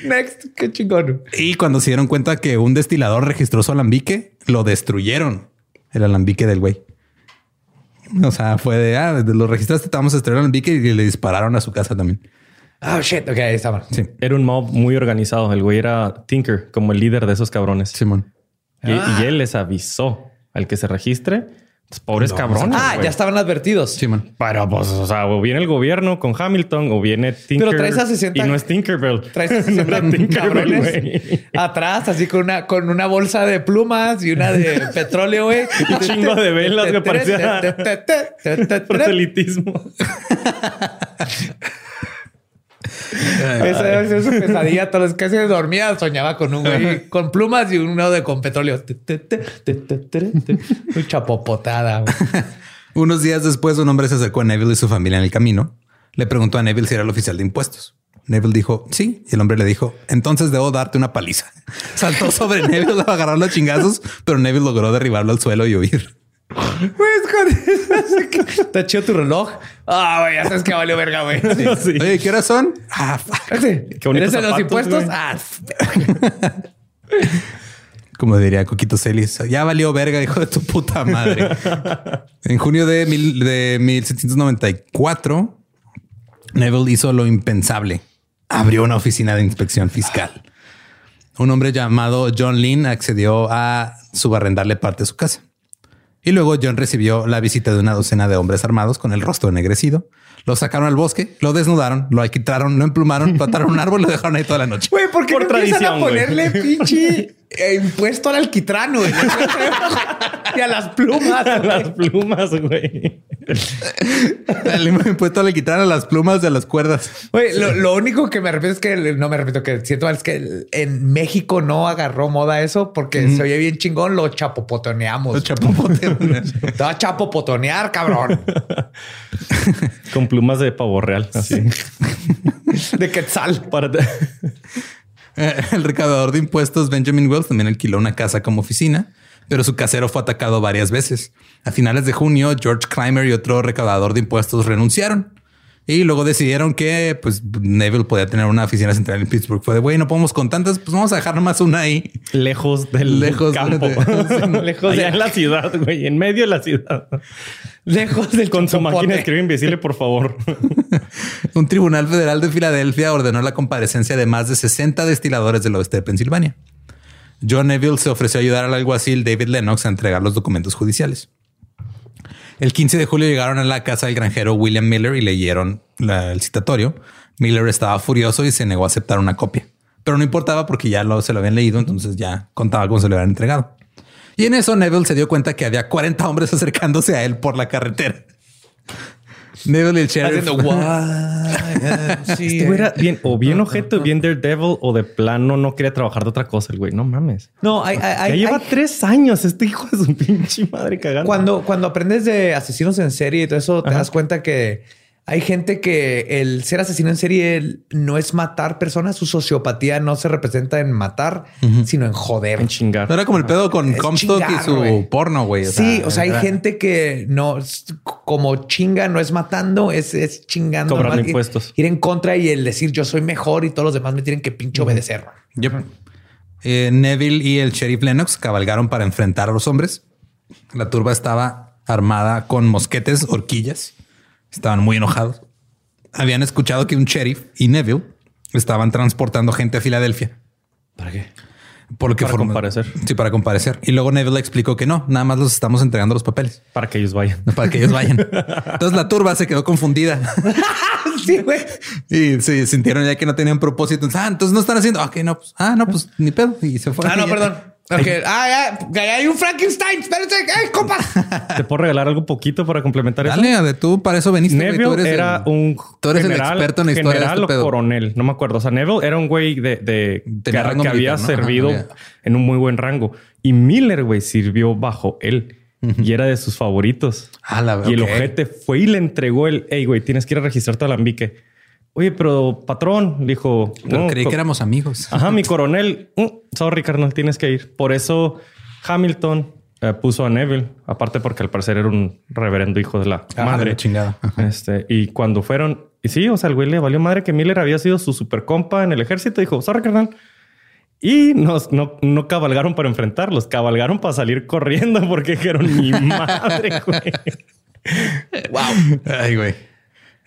Next. Qué chingón. Y cuando se dieron cuenta que un destilador registró su alambique, lo destruyeron. El alambique del güey. O sea, fue de, ah, lo registraste, te vamos a destruir el alambique y le dispararon a su casa también. Oh, shit. Ok, ahí estaba. Sí, Era un mob muy organizado. El güey era Tinker, como el líder de esos cabrones. Simón. Y, y él les avisó al que se registre. Pues, pobres cabrones. Ah, ya estaban advertidos. Simón. Pero pues, o sea, o viene el gobierno con Hamilton o viene Tinker. Pero traes a 60 Y no es Tinkerbell. Traes a no 60 era Tinkerbell, atrás, así con una, con una bolsa de plumas y una de petróleo, güey. Y chingo de velas, me parecía proselitismo. Esa es su pesadilla. Todas las que se dormía soñaba con un güey con plumas y uno de con petróleo. Muy chapopotada. Unos días después, un hombre se acercó a Neville y su familia en el camino. Le preguntó a Neville si era el oficial de impuestos. Neville dijo sí. Y el hombre le dijo entonces debo darte una paliza. Saltó sobre Neville a agarrarlo a chingazos, pero Neville logró derribarlo al suelo y huir. Pues con eso, que- Está chido tu reloj. Ah, güey, ya sabes que valió verga, güey. Sí. Oye, ¿qué horas son? Ah, fuck. Qué bonitos ¿Eres de los zapatos, impuestos? güey. Ah, Como diría Coquito Celis, ya valió verga, hijo de tu puta madre. en junio de, mil- de 1794, Neville hizo lo impensable. Abrió una oficina de inspección fiscal. Un hombre llamado John Lynn accedió a subarrendarle parte de su casa. Y luego John recibió la visita de una docena de hombres armados con el rostro ennegrecido. Lo sacaron al bosque, lo desnudaron, lo alquitraron, lo emplumaron, mataron un árbol y lo dejaron ahí toda la noche. Güey, ¿por qué Por no empiezan a tradición, güey. ponerle pinche impuesto al alquitrán, güey? y a las plumas. Las plumas, güey. Le hemos puesto le quitaron las plumas de las cuerdas. Güey, lo, lo único que me arrepiento es que no me repito que siento mal es que en México no agarró moda eso porque se oye bien chingón, lo chapopotoneamos. Chapopote. Te va a chapopotonear, cabrón. Con plumas de pavo real. Así. De quetzal. Para Eh, El recaudador de impuestos Benjamin Wells también alquiló una casa como oficina, pero su casero fue atacado varias veces. A finales de junio, George Clymer y otro recaudador de impuestos renunciaron. Y luego decidieron que pues Neville podía tener una oficina central en Pittsburgh. Fue de güey, no podemos con tantas, pues vamos a dejar nomás una ahí. lejos del Lejos campo. de- lejos de- en la ciudad, güey. En medio de la ciudad. Lejos del Con su máquina de escribir invisible, por favor. Un tribunal federal de Filadelfia ordenó la comparecencia de más de 60 destiladores del oeste de Pensilvania. John Neville se ofreció a ayudar al alguacil David Lennox a entregar los documentos judiciales. El 15 de julio llegaron a la casa del granjero William Miller y leyeron el citatorio. Miller estaba furioso y se negó a aceptar una copia. Pero no importaba porque ya lo, se lo habían leído, entonces ya contaba cómo se lo habían entregado. Y en eso Neville se dio cuenta que había 40 hombres acercándose a él por la carretera. Neville y el sheriff. Haciendo guay. Este güey era bien, o bien objeto, bien Daredevil, o de plano no quería trabajar de otra cosa. El güey, no mames. No, hay, hay- Ya hay- lleva hay- tres años este hijo de su pinche madre cagando. Cuando, cuando aprendes de asesinos en serie y todo eso, te das cuenta que hay gente que el ser asesino en serie no es matar personas. Su sociopatía no se representa en matar, sino en joder. en chingar. No era como el pedo con Es Comstock y su porno, güey. sí, o sea, hay gente que no, como chinga, no es matando, es, es chingando. Cobrando impuestos. Ir en contra y el decir yo soy mejor y todos los demás me tienen que pinche obedecer. Yep. Eh, Neville y el sheriff Lennox cabalgaron para enfrentar a los hombres. La turba estaba armada con mosquetes, horquillas. Estaban muy enojados. Habían escuchado que un sheriff y Neville estaban transportando gente a Filadelfia. ¿Para qué? Por lo que Para comparecer. Sí, para comparecer. Y luego Neville explicó que no, nada más los estamos entregando los papeles Para que ellos vayan. para que ellos vayan. Entonces la turba se quedó confundida Sí, güey. y se sintieron ya que no tenían propósito. Entonces, ah, entonces no están haciendo. Ok, no, pues, ah, no, pues ni pedo. Y se fue. Ah, no, perdón. Ok. Ah, ya, ya hay un Frankenstein. Espérense. ¡Ay, compa! ¿Te puedo regalar algo poquito para complementar eso? Dale, tú para eso veniste. güey. Tú Neville eres era el- un tú eres el general, experto en la historia de general este o pedo. coronel, no me acuerdo. O sea, Neville era un güey de, de que, había servido en un muy buen rango. Y Miller, güey, sirvió bajo él y era de sus favoritos. Ah, la Y el ojete fue y le entregó el, hey, güey, tienes que ir a registrarte al alambique. Oye, pero patrón, dijo, Pero "No, creí que éramos amigos. Ajá, mi coronel. Mm, sorry, carnal, tienes que ir. Por eso Hamilton eh, puso a Neville, aparte porque al parecer era un reverendo hijo de la Ah, madre. la chingada. Ajá. Este, y cuando fueron, y sí, o sea, el güey le valió madre que Miller había sido su super compa en el ejército. Dijo, sorry, carnal. Y nos, no, no cabalgaron para enfrentarlos, cabalgaron para salir corriendo porque dijeron mi madre, güey. Ay, güey.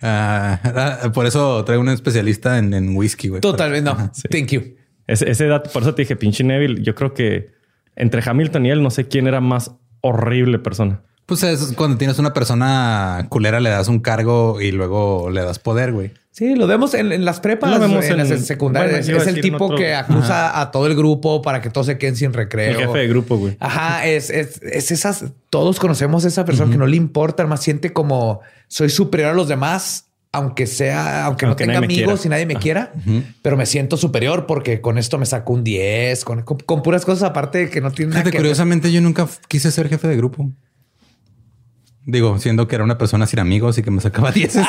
Ah, ah, por eso traigo un especialista en, en whisky, güey. Totalmente. No. Thank you. Ese, ese dato, por eso te dije, pinche Neville. Yo creo que entre Hamilton y él, no sé quién era más horrible persona. Pues es cuando tienes una persona culera, le das un cargo y luego le das poder, güey. Sí, lo vemos en, en las prepas, Lo vemos en, en- las secundarias. bueno, es el tipo otro- que acusa a todo el grupo para que todos se queden sin recreo. El jefe de grupo, güey. Ajá, es, es, es esas. Todos conocemos a esa persona que no le importa, más siente como soy superior a los demás, aunque sea, aunque, Aunque no tenga amigos quiera. y nadie me quiera, pero me siento superior porque con esto me saco un 10, con, con, con puras cosas aparte de que no tiene nada que curiosamente, yo nunca quise ser jefe de grupo. Digo, siendo que era una persona sin amigos y que me sacaba 10.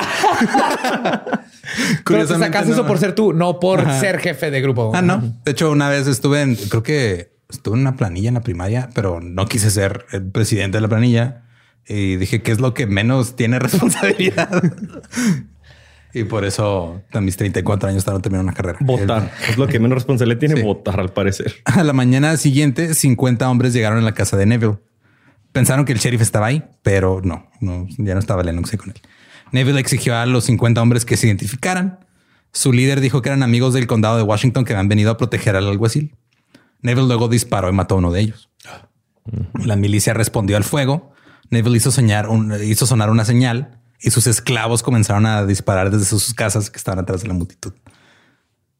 Pero te sacas eso no. por ser tú, no por Ajá. ser jefe de grupo. Ah, no. De hecho, una vez estuve en, creo que estuve en una planilla en la primaria, pero no quise ser el presidente de la planilla y dije que es lo que menos tiene responsabilidad. y por eso a mis 34 años estaba terminando una carrera. Votar. Es lo que menos responsabilidad tiene Sí. votar, al parecer. A la mañana siguiente, 50 hombres llegaron a la casa de Neville. Pensaron que el sheriff estaba ahí, pero no, no ya no estaba Lennox con él. Neville exigió a los 50 hombres que se identificaran. Su líder dijo que eran amigos del condado de Washington que habían venido a proteger al alguacil. Neville luego disparó y mató a uno de ellos. La milicia respondió al fuego. Neville hizo, soñar un- hizo sonar una señal y sus esclavos comenzaron a disparar desde sus casas que estaban atrás de la multitud.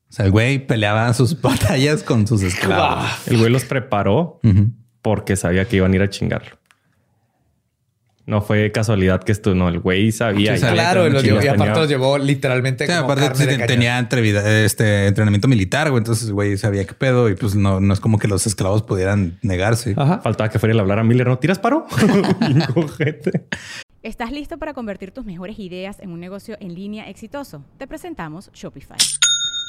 O sea, el güey peleaba sus batallas con sus esclavos. El güey los preparó porque sabía que iban a ir a chingarlo. No fue casualidad que esto, no, el güey sabía. Sí, sabía. Claro, y, los llevó- y aparte tenía- los llevó literalmente Sí, como aparte carne de tenía entrevida- este entrenamiento militar, güey. Entonces, güey, sabía qué pedo y pues no, no es como que los esclavos pudieran negarse. Ajá. Faltaba que fuera a hablar a Miller. ¿No tiras paro? ¿Estás listo para convertir tus mejores ideas en un negocio en línea exitoso? Te presentamos Shopify.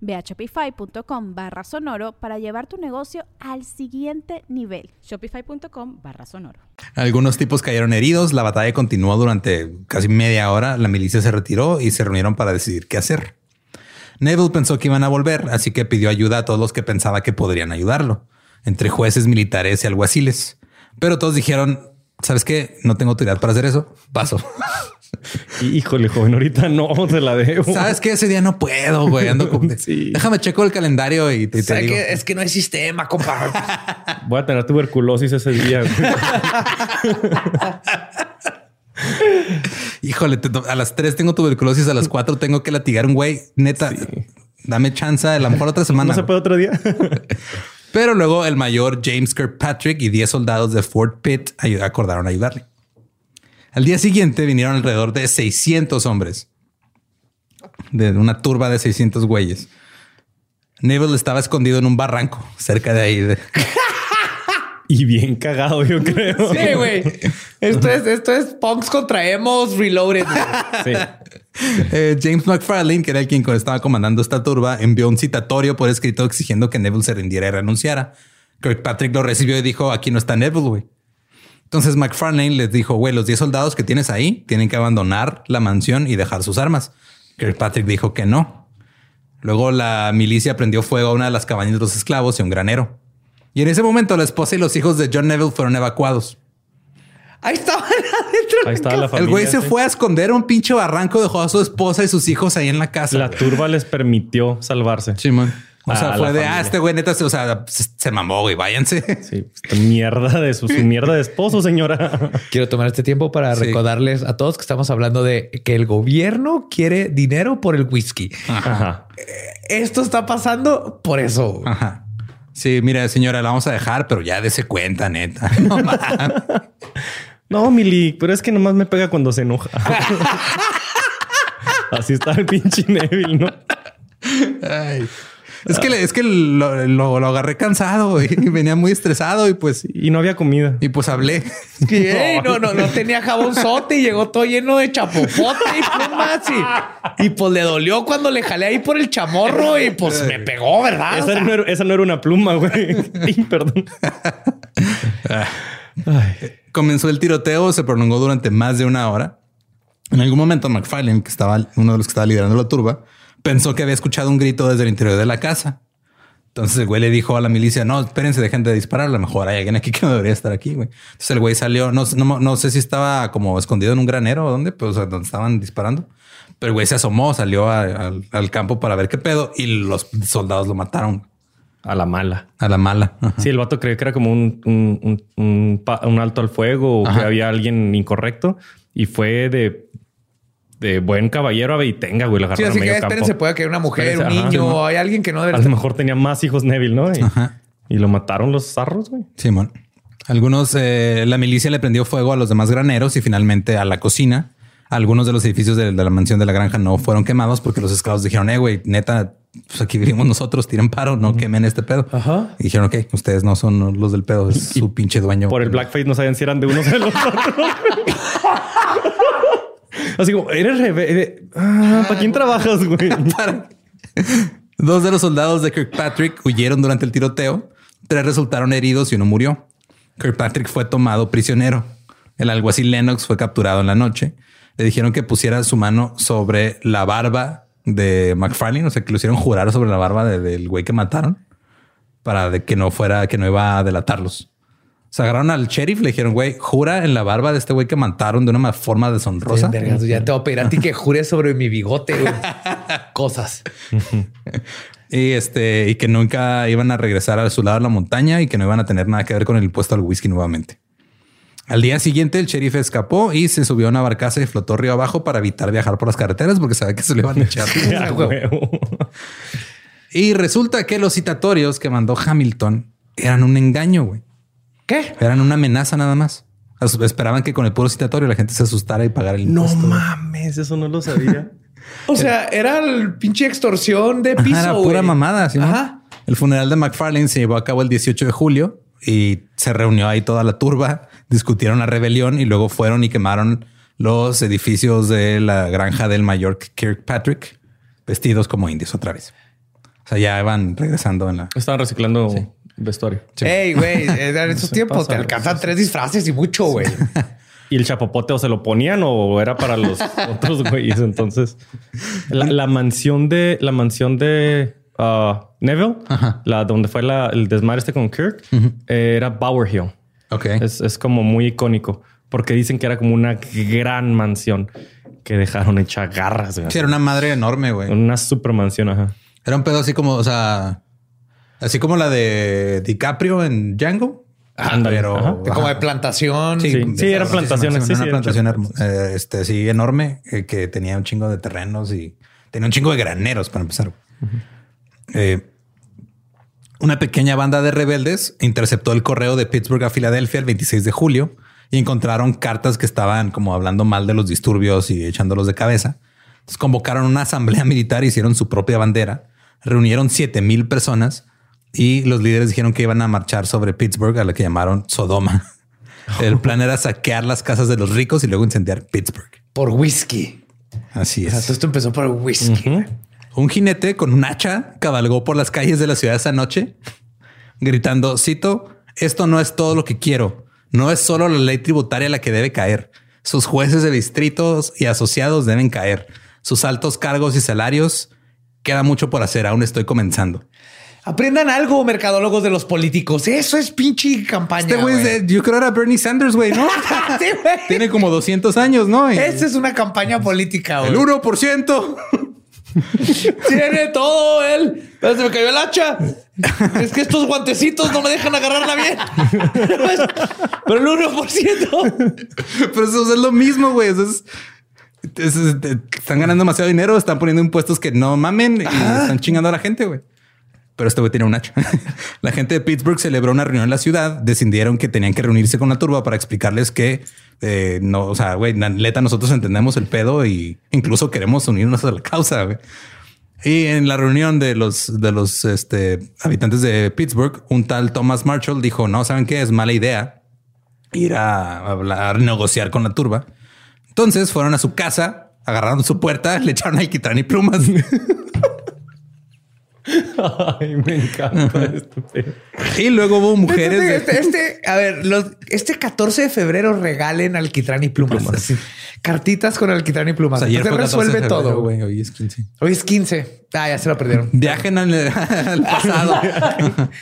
Ve a shopify.com barra sonoro para llevar tu negocio al siguiente nivel. Shopify.com barra sonoro. Algunos tipos cayeron heridos, la batalla continuó durante casi media hora, la milicia se retiró y se reunieron para decidir qué hacer. Neville pensó que iban a volver, así que pidió ayuda a todos los que pensaba que podrían ayudarlo, entre jueces, militares y alguaciles. Pero todos dijeron, ¿sabes qué? No tengo autoridad para hacer eso. Paso. Híjole, joven, ahorita no te la debo. Sabes que ese día no puedo, güey. Ando con... Déjame checo el calendario y te, digo. Que es que no hay sistema, compa. Voy a tener tuberculosis ese día. Híjole, a las tres tengo tuberculosis, a las cuatro tengo que latigar un güey. Neta, dame chance. A lo mejor otra semana. No se puede otro día. Pero luego el mayor James Kirkpatrick y 10 soldados de Fort Pitt acordaron ayudarle. Al día siguiente vinieron alrededor de 600 hombres. De una turba de 600 güeyes. Neville estaba escondido en un barranco cerca de ahí. y bien cagado, yo creo. Sí, güey. Esto es, esto es punks contra emos reloaded. Sí. Eh, James McFarlane, que era el quien estaba comandando esta turba, envió un citatorio por escrito exigiendo que Neville se rindiera y renunciara. Kirkpatrick lo recibió y dijo: Aquí no está Neville, güey. Entonces McFarlane les dijo, güey, los 10 soldados que tienes ahí tienen que abandonar la mansión y dejar sus armas. Kirkpatrick dijo que no. Luego la milicia prendió fuego a una de las cabañas de los esclavos y un granero. Y en ese momento la esposa y los hijos de John Neville fueron evacuados. Ahí estaban adentro. Ahí estaba la familia. El güey se fue a esconder a un pinche barranco, dejó a su esposa y sus hijos ahí en la casa. La turba les permitió salvarse. Sí, o sea, fue de, ah, este güey neta, o sea, se, mamó, güey, váyanse. Sí, mierda de su, mierda de esposo, señora. Quiero tomar este tiempo para recordarles a todos que estamos hablando de que el gobierno quiere dinero por el whisky. Ajá. Eh, esto está pasando por eso. Ajá. Sí, mira, señora, la vamos a dejar, pero ya dése cuenta, neta. No, no Mili, pero es que nomás me pega cuando se enoja. Así está el pinche Neville, ¿no? Ay. Es que, es que lo, lo, agarré cansado y venía muy estresado y pues... Y no había comida. Y pues hablé. no, no, no tenía jabonzote y llegó todo lleno de chapopote y plumas y, y pues le dolió cuando le jalé ahí por el chamorro y pues me pegó, ¿verdad? Esa, no, era, esa no, era, una pluma, güey. perdón. Comenzó el tiroteo, se prolongó durante más de una hora. En algún momento McFarlane, que estaba uno de los que estaba liderando la turba, pensó que había escuchado un grito desde el interior de la casa. Entonces el güey le dijo a la milicia, no, espérense, dejen de disparar. A lo mejor hay alguien aquí que no debería estar aquí, güey. Entonces el güey salió, no, no, sé si estaba como escondido en un granero o dónde, pero donde estaban disparando. Pero el güey se asomó, salió al campo para ver qué pedo y los soldados lo mataron. A la mala. A la mala. Sí, el vato creía que era como un, un, un alto al fuego o que había alguien incorrecto y fue de de buen caballero a tenga, güey. sí, así que espérense, puede que una mujer, un niño, hay alguien que no debe. A lo mejor tenía más hijos Neville, ¿no? Y, y lo mataron los zarros, güey. Simón. Algunos, eh, la milicia le prendió fuego a los demás graneros y finalmente a la cocina. Algunos de los edificios de, la mansión de la granja no fueron quemados porque los esclavos dijeron, eh, güey, neta, pues aquí vivimos nosotros, tiren paro, no quemen este pedo. Ajá. Y dijeron, ok, ustedes no son los del pedo, es su pinche dueño. Por el blackface no sabían si eran de unos de los otros. Así como, eres rebelde. Ah, ¿Para quién trabajas, güey? Dos de los soldados de Kirkpatrick huyeron durante el tiroteo. Tres resultaron heridos y uno murió. Kirkpatrick fue tomado prisionero. El alguacil Lennox fue capturado en la noche. Le dijeron que pusiera su mano sobre la barba de McFarlane, o sea, que lo hicieron jurar sobre la barba del güey que mataron para que no fuera, que no iba a delatarlos. Se agarraron al sheriff, le dijeron, güey, jura en la barba de este güey que mataron de una forma deshonrosa. ya te voy a pedir a ti que jure sobre mi bigote. Cosas. y este, y que nunca iban a regresar a su lado de la montaña y que no iban a tener nada que ver con el impuesto al whisky nuevamente. Al día siguiente, el sheriff escapó y se subió a una barcaza y flotó río abajo para evitar viajar por las carreteras porque sabía que se le iban a echar. Y resulta que los citatorios que mandó Hamilton eran un engaño, güey. ¿Qué? Eran una amenaza nada más. Esperaban que con el puro citatorio la gente se asustara y pagara el No impuesto. mames, eso no lo sabía. O sea, era el pinche extorsión de Ajá, piso. era pura güey. mamada. ¿sí, no? Ajá. El funeral de McFarlane se llevó a cabo el 18 de julio y se reunió ahí toda la turba, discutieron la rebelión y luego fueron y quemaron los edificios de la granja del mayor Kirkpatrick vestidos como indios otra vez. O sea, ya van regresando en la... Estaban reciclando vestuario. Ey, güey, en esos tiempos te alcanzan sí, tres disfraces y mucho, güey. Y el chapopote o se lo ponían o era para los otros güeyes. Entonces, la, la mansión de la mansión de uh, Neville, Ajá. la donde fue la- el desmadre este con Kirk, eh, era Bower Hill. Ok. Es, es como muy icónico porque dicen que era como una gran mansión que dejaron hecha garras. güey. Sí, era una madre enorme, güey. Una super mansión. Ajá. Era un pedo así como, o sea, así como la de DiCaprio en Django. Ándale, pero ajá. Como de plantación. Sí, sí, eran plantaciones, sí, Una sí, plantación eh, este, así enorme eh, que tenía un chingo de terrenos y tenía un chingo de graneros para empezar. Eh, una pequeña banda de rebeldes interceptó el correo de Pittsburgh a Filadelfia el 26 de julio y encontraron cartas que estaban como hablando mal de los disturbios y echándolos de cabeza. Entonces convocaron una asamblea militar, hicieron su propia bandera, reunieron 7 mil personas y los líderes dijeron que iban a marchar sobre Pittsburgh, a la que llamaron Sodoma. El plan era saquear las casas de los ricos y luego incendiar Pittsburgh. Por whisky. Así O sea, es. todo esto empezó por whisky. Un jinete con un hacha cabalgó por las calles de la ciudad esa noche, gritando, cito, esto no es todo lo que quiero. No es solo la ley tributaria la que debe caer. Sus jueces de distritos y asociados deben caer. Sus altos cargos y salarios. Queda mucho por hacer. Aún estoy comenzando. Aprendan algo, mercadólogos de los políticos. Eso es pinche campaña. Este güey, es de- yo creo era Bernie Sanders, güey, ¿no? Sí, güey. Tiene como 200 años, ¿no? Y Esta es una campaña política, el güey. 1%. Tiene todo él. Se me cayó el hacha. Es que estos guantecitos no me dejan agarrarla bien. Pero el 1%. Pero eso es lo mismo, güey. Eso es- es- es- están ganando demasiado dinero, están poniendo impuestos que no mamen y están chingando a la gente, güey. Pero este güey tiene un hacha. la gente de Pittsburgh celebró una reunión en la ciudad. Decidieron que tenían que reunirse con la turba para explicarles que eh, no, o sea, güey, neta, nosotros entendemos el pedo y incluso queremos unirnos a la causa. Y en la reunión de los de los este, habitantes de Pittsburgh, un tal Thomas Marshall dijo: No, saben qué es mala idea ir a hablar, negociar con la turba. Entonces fueron a su casa, agarraron su puerta, le echaron alquitrán y plumas. Ay, me encanta esto. y luego hubo mujeres. de- Este, este- a ver, los- este 14 de febrero regalen alquitrán y plumas. Así. Cartitas con alquitrán y plumas. O sea, ayer 14 resuelve febrero, todo. Hoy es 15. Hoy es 15. Ah, ya se lo perdieron. Viajen al, al pasado.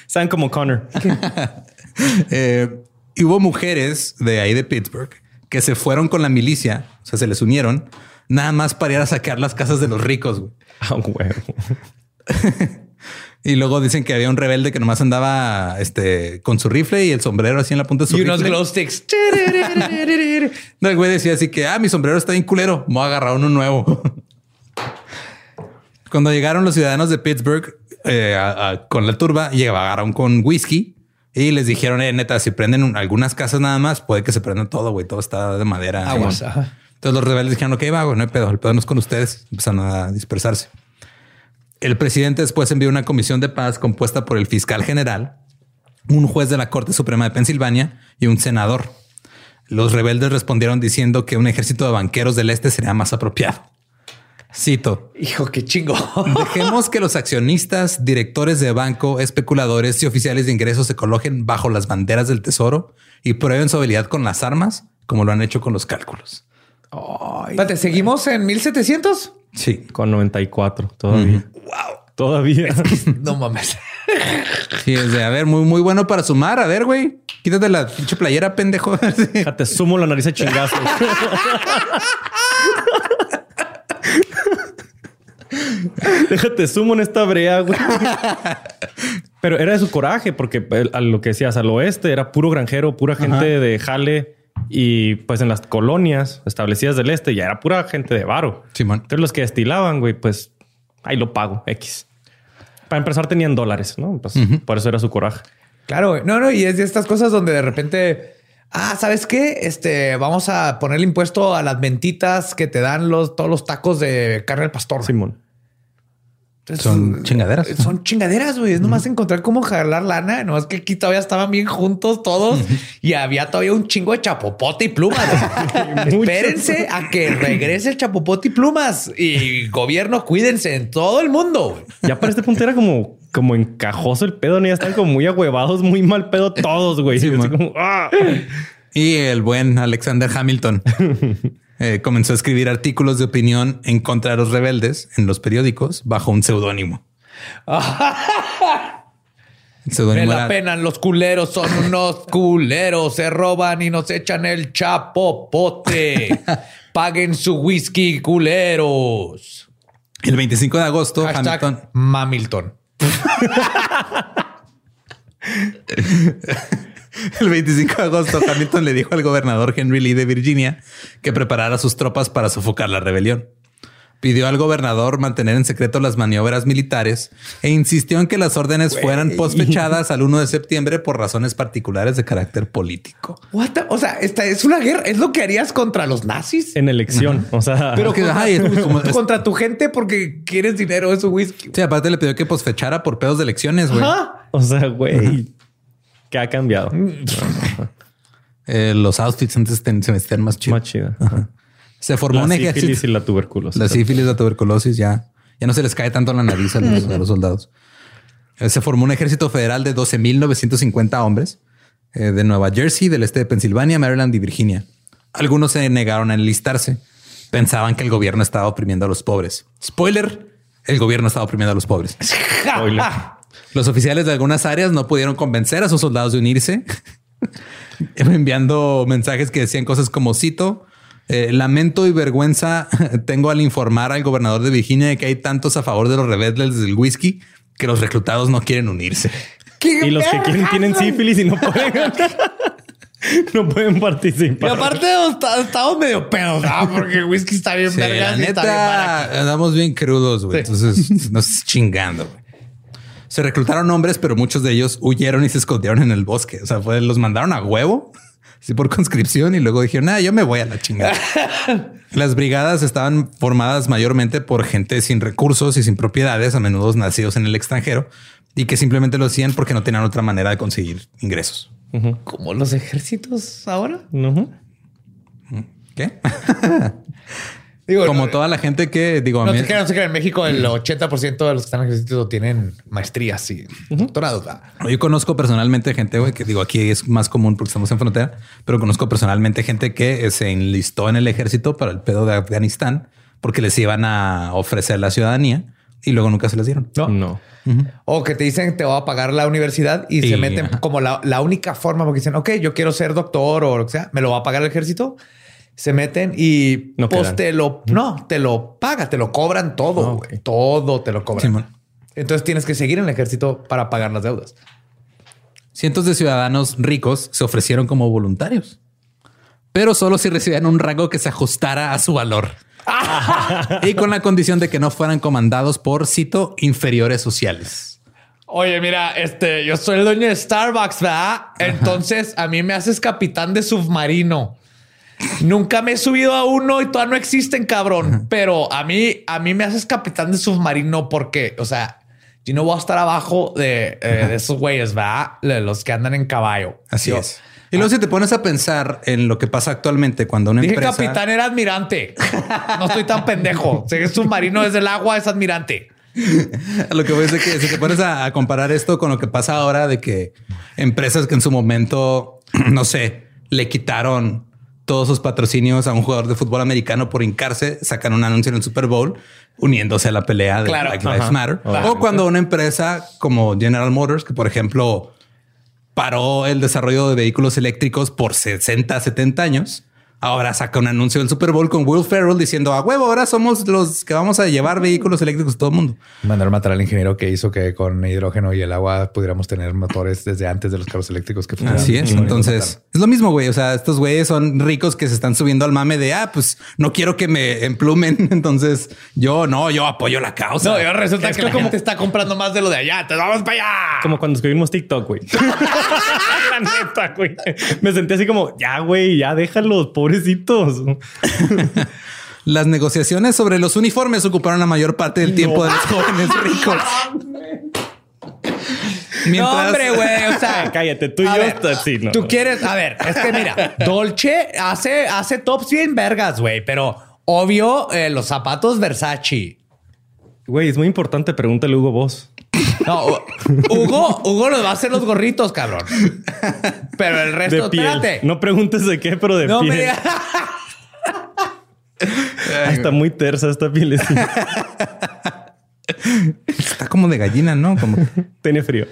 Saben como Connor. Eh, y hubo mujeres de ahí de Pittsburgh que se fueron con la milicia, o sea, se les unieron nada más para ir a saquear las casas de los ricos. güey. Ah, huevo. Y luego dicen que había un rebelde que nomás andaba este, con su rifle y el sombrero así en la punta de su Y unos rifle. glow sticks. No, el güey decía así que, ah, mi sombrero está bien culero, me voy a agarrar uno nuevo. Cuando llegaron los ciudadanos de Pittsburgh eh, a- a- con la turba, llegaron con whisky y les dijeron, eh, neta, si prenden un- algunas casas nada más, puede que se prenda todo, güey, todo está de madera. Aguas. Entonces los rebeldes dijeron, ok, va, güey, no hay pedo, el pedo no es con ustedes. Empezaron a dispersarse. El presidente después envió una comisión de paz compuesta por el fiscal general, un juez de la Corte Suprema de Pensilvania y un senador. Los rebeldes respondieron diciendo que un ejército de banqueros del este sería más apropiado. Cito, Hijo, qué chingo. dejemos que los accionistas, directores de banco, especuladores y oficiales de ingresos se coloquen bajo las banderas del tesoro y prueben su habilidad con las armas, como lo han hecho con los cálculos. Espérate, ¿seguimos en 1700? Sí. Con 94 todavía. Wow. Todavía. No mames. Sí, es de, a ver, muy, muy bueno para sumar. A ver, güey, quítate la pinche playera, pendejo. Déjate, sumo la nariz a chingazos. Déjate, sumo en esta brea, güey. Pero era de su coraje, porque el- a lo que decías, al oeste era puro granjero, pura gente de jale. Y pues en las colonias establecidas del este ya era pura gente de varo. Simón. Entonces los que destilaban, güey, pues ahí lo pago, X. Para empezar, tenían dólares, ¿no? Pues, Por eso era su coraje. Claro, güey. no, no, y es de estas cosas donde de repente, ah, ¿sabes qué? Este, vamos a poner el impuesto a las mentitas que te dan los, todos los tacos de carne al pastor. Simón. Entonces, Son chingaderas. Son chingaderas, güey. Es nomás encontrar cómo jalar lana. No es que aquí todavía estaban bien juntos todos y había todavía un chingo de chapopote y plumas. Espérense a que regrese el chapopote y plumas y gobierno, cuídense en todo el mundo. Ya para este punto era como, como encajoso el pedo, ¿no? Ya están como muy ahuevados, muy mal pedo todos, güey. Sí, ¡ah! Y el buen Alexander Hamilton eh, comenzó a escribir artículos de opinión en contra de los rebeldes en los periódicos bajo un seudónimo. Me la era penan los culeros, son unos culeros, se roban y nos echan el chapopote. Paguen su whisky, culeros. el 25 de agosto. Hashtag Hamilton Mamilton. El 25 de agosto, Hamilton le dijo al gobernador Henry Lee de Virginia que preparara sus tropas para sofocar la rebelión. Pidió al gobernador mantener en secreto las maniobras militares e insistió en que las órdenes fueran posfechadas al 1 de septiembre por razones particulares de carácter político. What the- O sea, esta es una guerra. ¿Es lo que harías contra los nazis? En elección. O sea, Pero que, ay, es como- es- contra tu gente porque quieres dinero de su whisky. sí, aparte le pidió que posfechara por pedos de elecciones, güey. O sea, güey, ¿qué ha cambiado? Eh, los outfits antes ten- se vestían más chido. Más chida. Se formó La un sífilis ejército. y la tuberculosis. La sífilis, la tuberculosis ya, ya no se les cae tanto en la nariz a los, a los soldados. Eh, Se formó un ejército federal de 12.950 hombres eh, de Nueva Jersey, del este de Pensilvania, Maryland y Virginia. Algunos se negaron a enlistarse. Pensaban que el gobierno estaba oprimiendo a los pobres. Spoiler, el gobierno estaba oprimiendo a los pobres. Spoiler. Los oficiales de algunas áreas no pudieron convencer a sus soldados de unirse, enviando mensajes que decían cosas como cito. eh, lamento y vergüenza tengo al informar al gobernador de Virginia de que hay tantos a favor de los rebeldes del whisky que los reclutados no quieren unirse. ¿Qué Y los que quieren tienen sífilis y no pueden. no pueden Y participar. aparte estamos medio pedos, ¿ah? porque el whisky está bien Sí, la está bien neta, andamos bien crudos, güey. Sí. Entonces nos estás chingando. güey. Se reclutaron hombres, pero muchos de ellos huyeron y se escondieron en el bosque. O sea, fue, los mandaron a huevo, así por conscripción, y luego dijeron, ah, yo me voy a la chingada. Las brigadas estaban formadas mayormente por gente sin recursos y sin propiedades, a menudo nacidos en el extranjero, y que simplemente lo hacían porque no tenían otra manera de conseguir ingresos. Como los ejércitos ahora. ¿Qué? Digo, Como no, toda la gente que, digo, a no mí- se crean, no se crean. En México el 80% de los que están en el ejército tienen maestrías y doctorados. Yo conozco personalmente gente, güey, que digo aquí es más común porque estamos en frontera, pero conozco personalmente gente que se enlistó en el ejército para el pedo de Afganistán porque les iban a ofrecer la ciudadanía y luego nunca se las dieron. No. No. O que te dicen te voy a pagar la universidad y, Y, se meten ajá. como la, la única forma porque dicen, ok, yo quiero ser doctor o lo que sea, me lo va a pagar el ejército. Se meten y No pues quedan. te lo, no, te lo paga, te lo cobran todo, Ah, todo te lo cobran. Simón. Entonces tienes que seguir en el ejército para pagar las deudas. Cientos de ciudadanos ricos se ofrecieron como voluntarios, pero solo si recibían un rango que se ajustara a su valor. y con la condición de que no fueran comandados por, cito, inferiores sociales. Oye, mira, este, yo soy el dueño de Starbucks, ¿verdad? Entonces a mí me haces capitán de submarino. Nunca me he subido a uno y todavía no existen, cabrón. Pero a mí, a mí me haces capitán de submarino porque, o sea, yo no voy a estar abajo de, eh, de esos güeyes, ¿verdad? De los que andan en caballo. Así Yo- es. Y luego si te pones a pensar en lo que pasa actualmente cuando una Dije empresa... capitán, era admirante. No estoy tan pendejo. Sé que submarino desde el agua es admirante. Lo que voy a decir que si te pones a, a comparar esto con lo que pasa ahora de que empresas que en su momento, no sé, le quitaron todos sus patrocinios a un jugador de fútbol americano por hincarse, sacan un anuncio en el Super Bowl uniéndose a la pelea de Claro. Black Lives Ajá. Matter. Claro. O cuando una empresa como General Motors, que por ejemplo paró el desarrollo de vehículos eléctricos por 60, 70 años, ahora saca un anuncio del Super Bowl con Will Ferrell diciendo a huevo, ahora somos los que vamos a llevar vehículos eléctricos a todo el mundo. Mandaron matar al ingeniero que hizo que con hidrógeno y el agua pudiéramos tener motores desde antes de los carros eléctricos que. Así es. Entonces es lo mismo, güey. O sea, estos güeyes son ricos que se están subiendo al mame de ah, pues no quiero que me emplumen. Entonces yo no, yo apoyo la causa. No, y ahora resulta Es que que la como- gente está comprando más de lo de allá. Te vamos para allá. Como cuando escribimos TikTok, güey. La neta, güey. Me sentí así como, ya, güey, ya déjalos, pobrecitos. Las negociaciones sobre los uniformes ocuparon la mayor parte del tiempo de los jóvenes ricos. Mientras- No, hombre, güey. O sea, Cállate, tú y yo. ver, está- sí, no, tú no. quieres, a ver, es que mira, Dolce hace, hace tops bien vergas, güey, pero obvio eh, los zapatos Versace. Güey, es muy importante. Pregúntale a Hugo Boss. No, Hu- Hugo, Hugo nos va a hacer los gorritos, cabrón. Pero el resto, De piel. espérate. No preguntes de qué, pero de No piel. Ah, Está muy tersa esta piel. está como de gallina, ¿no? Como Tiene frío.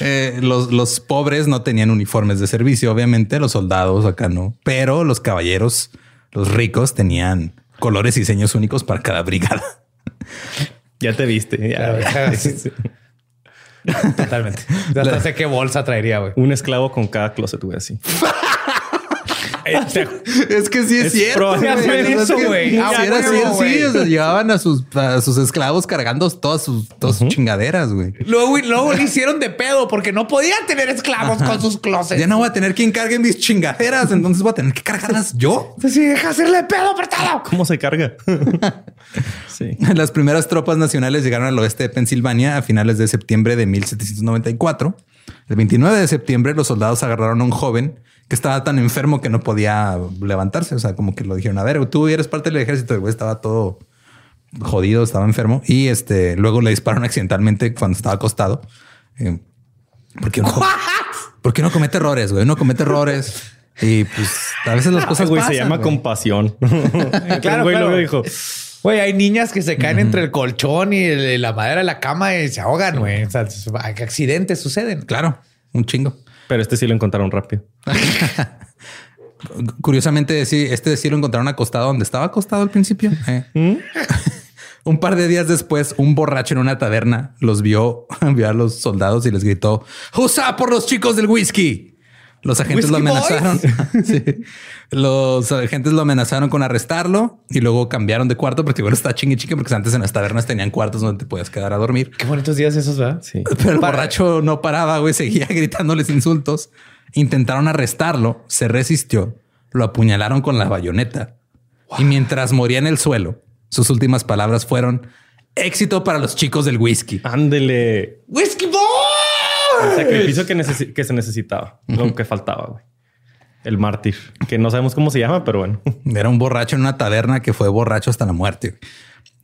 eh, los, los pobres no tenían uniformes de servicio, obviamente, los soldados acá no, pero los caballeros, los ricos tenían colores y diseños únicos para cada brigada. Ya te viste. ya. Sí. Totalmente. Ya hasta sé qué bolsa traería, güey. Un esclavo con cada closet, güey, así. Es que sí es, Es cierto. probablemente güey. eso, Es que güey. sí era así, huevo, sí, güey. o sea, llevaban a sus, a sus esclavos cargando todas sus, todas sus chingaderas, güey. Luego, luego le hicieron de pedo porque no podían tener esclavos con sus closets. Ya no voy a tener quien cargue mis chingaderas, entonces voy a tener que cargarlas yo. Entonces, sí, deja hacerle pedo apretado. ¿Cómo se carga? sí. Las primeras tropas nacionales llegaron al oeste de Pensilvania a finales de septiembre de 1794. El 29 de septiembre los soldados agarraron a un joven que estaba tan enfermo que no podía levantarse. O sea, como que lo dijeron, a ver, tú eres parte del ejército. El güey estaba todo jodido, estaba enfermo. Y este luego le dispararon accidentalmente cuando estaba acostado. Eh, porque uno, porque uno comete errores, güey. Uno comete errores. Y pues a veces las cosas güey, se llama güey. compasión. Claro, El güey claro. luego dijo, Güey, hay niñas que se caen entre el colchón y el- la madera de la cama y se ahogan, güey. O sea, accidentes suceden. Claro, un chingo. Pero este sí lo encontraron rápido. Curiosamente, sí, este sí lo encontraron acostado donde estaba acostado al principio. Eh. un par de días después, un borracho en una taberna los vio, vio a los soldados y les gritó: ¡Usa por los chicos del whisky! Los agentes lo ¿Whisky amenazaron. Sí. Los agentes lo amenazaron con arrestarlo y luego cambiaron de cuarto porque igual está chingue chingue porque antes en las tabernas tenían cuartos donde te podías quedar a dormir. Qué bonitos días esos, ¿verdad? Sí. Pero el Para- borracho no paraba, güey, seguía gritándoles insultos. Intentaron arrestarlo, se resistió, lo apuñalaron con la bayoneta. Y mientras moría en el suelo, sus últimas palabras fueron éxito para los chicos del whisky. Ándele. ¡Whisky El sacrificio que, se necesitaba. Lo que faltaba, güey. El mártir. Que no sabemos cómo se llama, pero bueno. Era un borracho en una taberna que fue borracho hasta la muerte.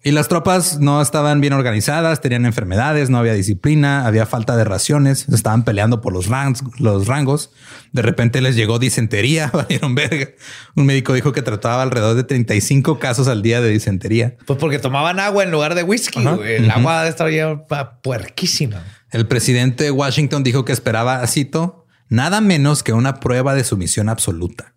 Y las tropas no estaban bien organizadas, tenían enfermedades, no había disciplina, había falta de raciones, estaban peleando por los, rangs, los rangos. De repente les llegó disentería, valieron verga. Un médico dijo que trataba alrededor de 35 casos al día de disentería. Pues porque tomaban agua en lugar de whisky. El agua estaba ya puerquísima. El presidente de Washington dijo que esperaba, cito, nada menos que una prueba de sumisión absoluta.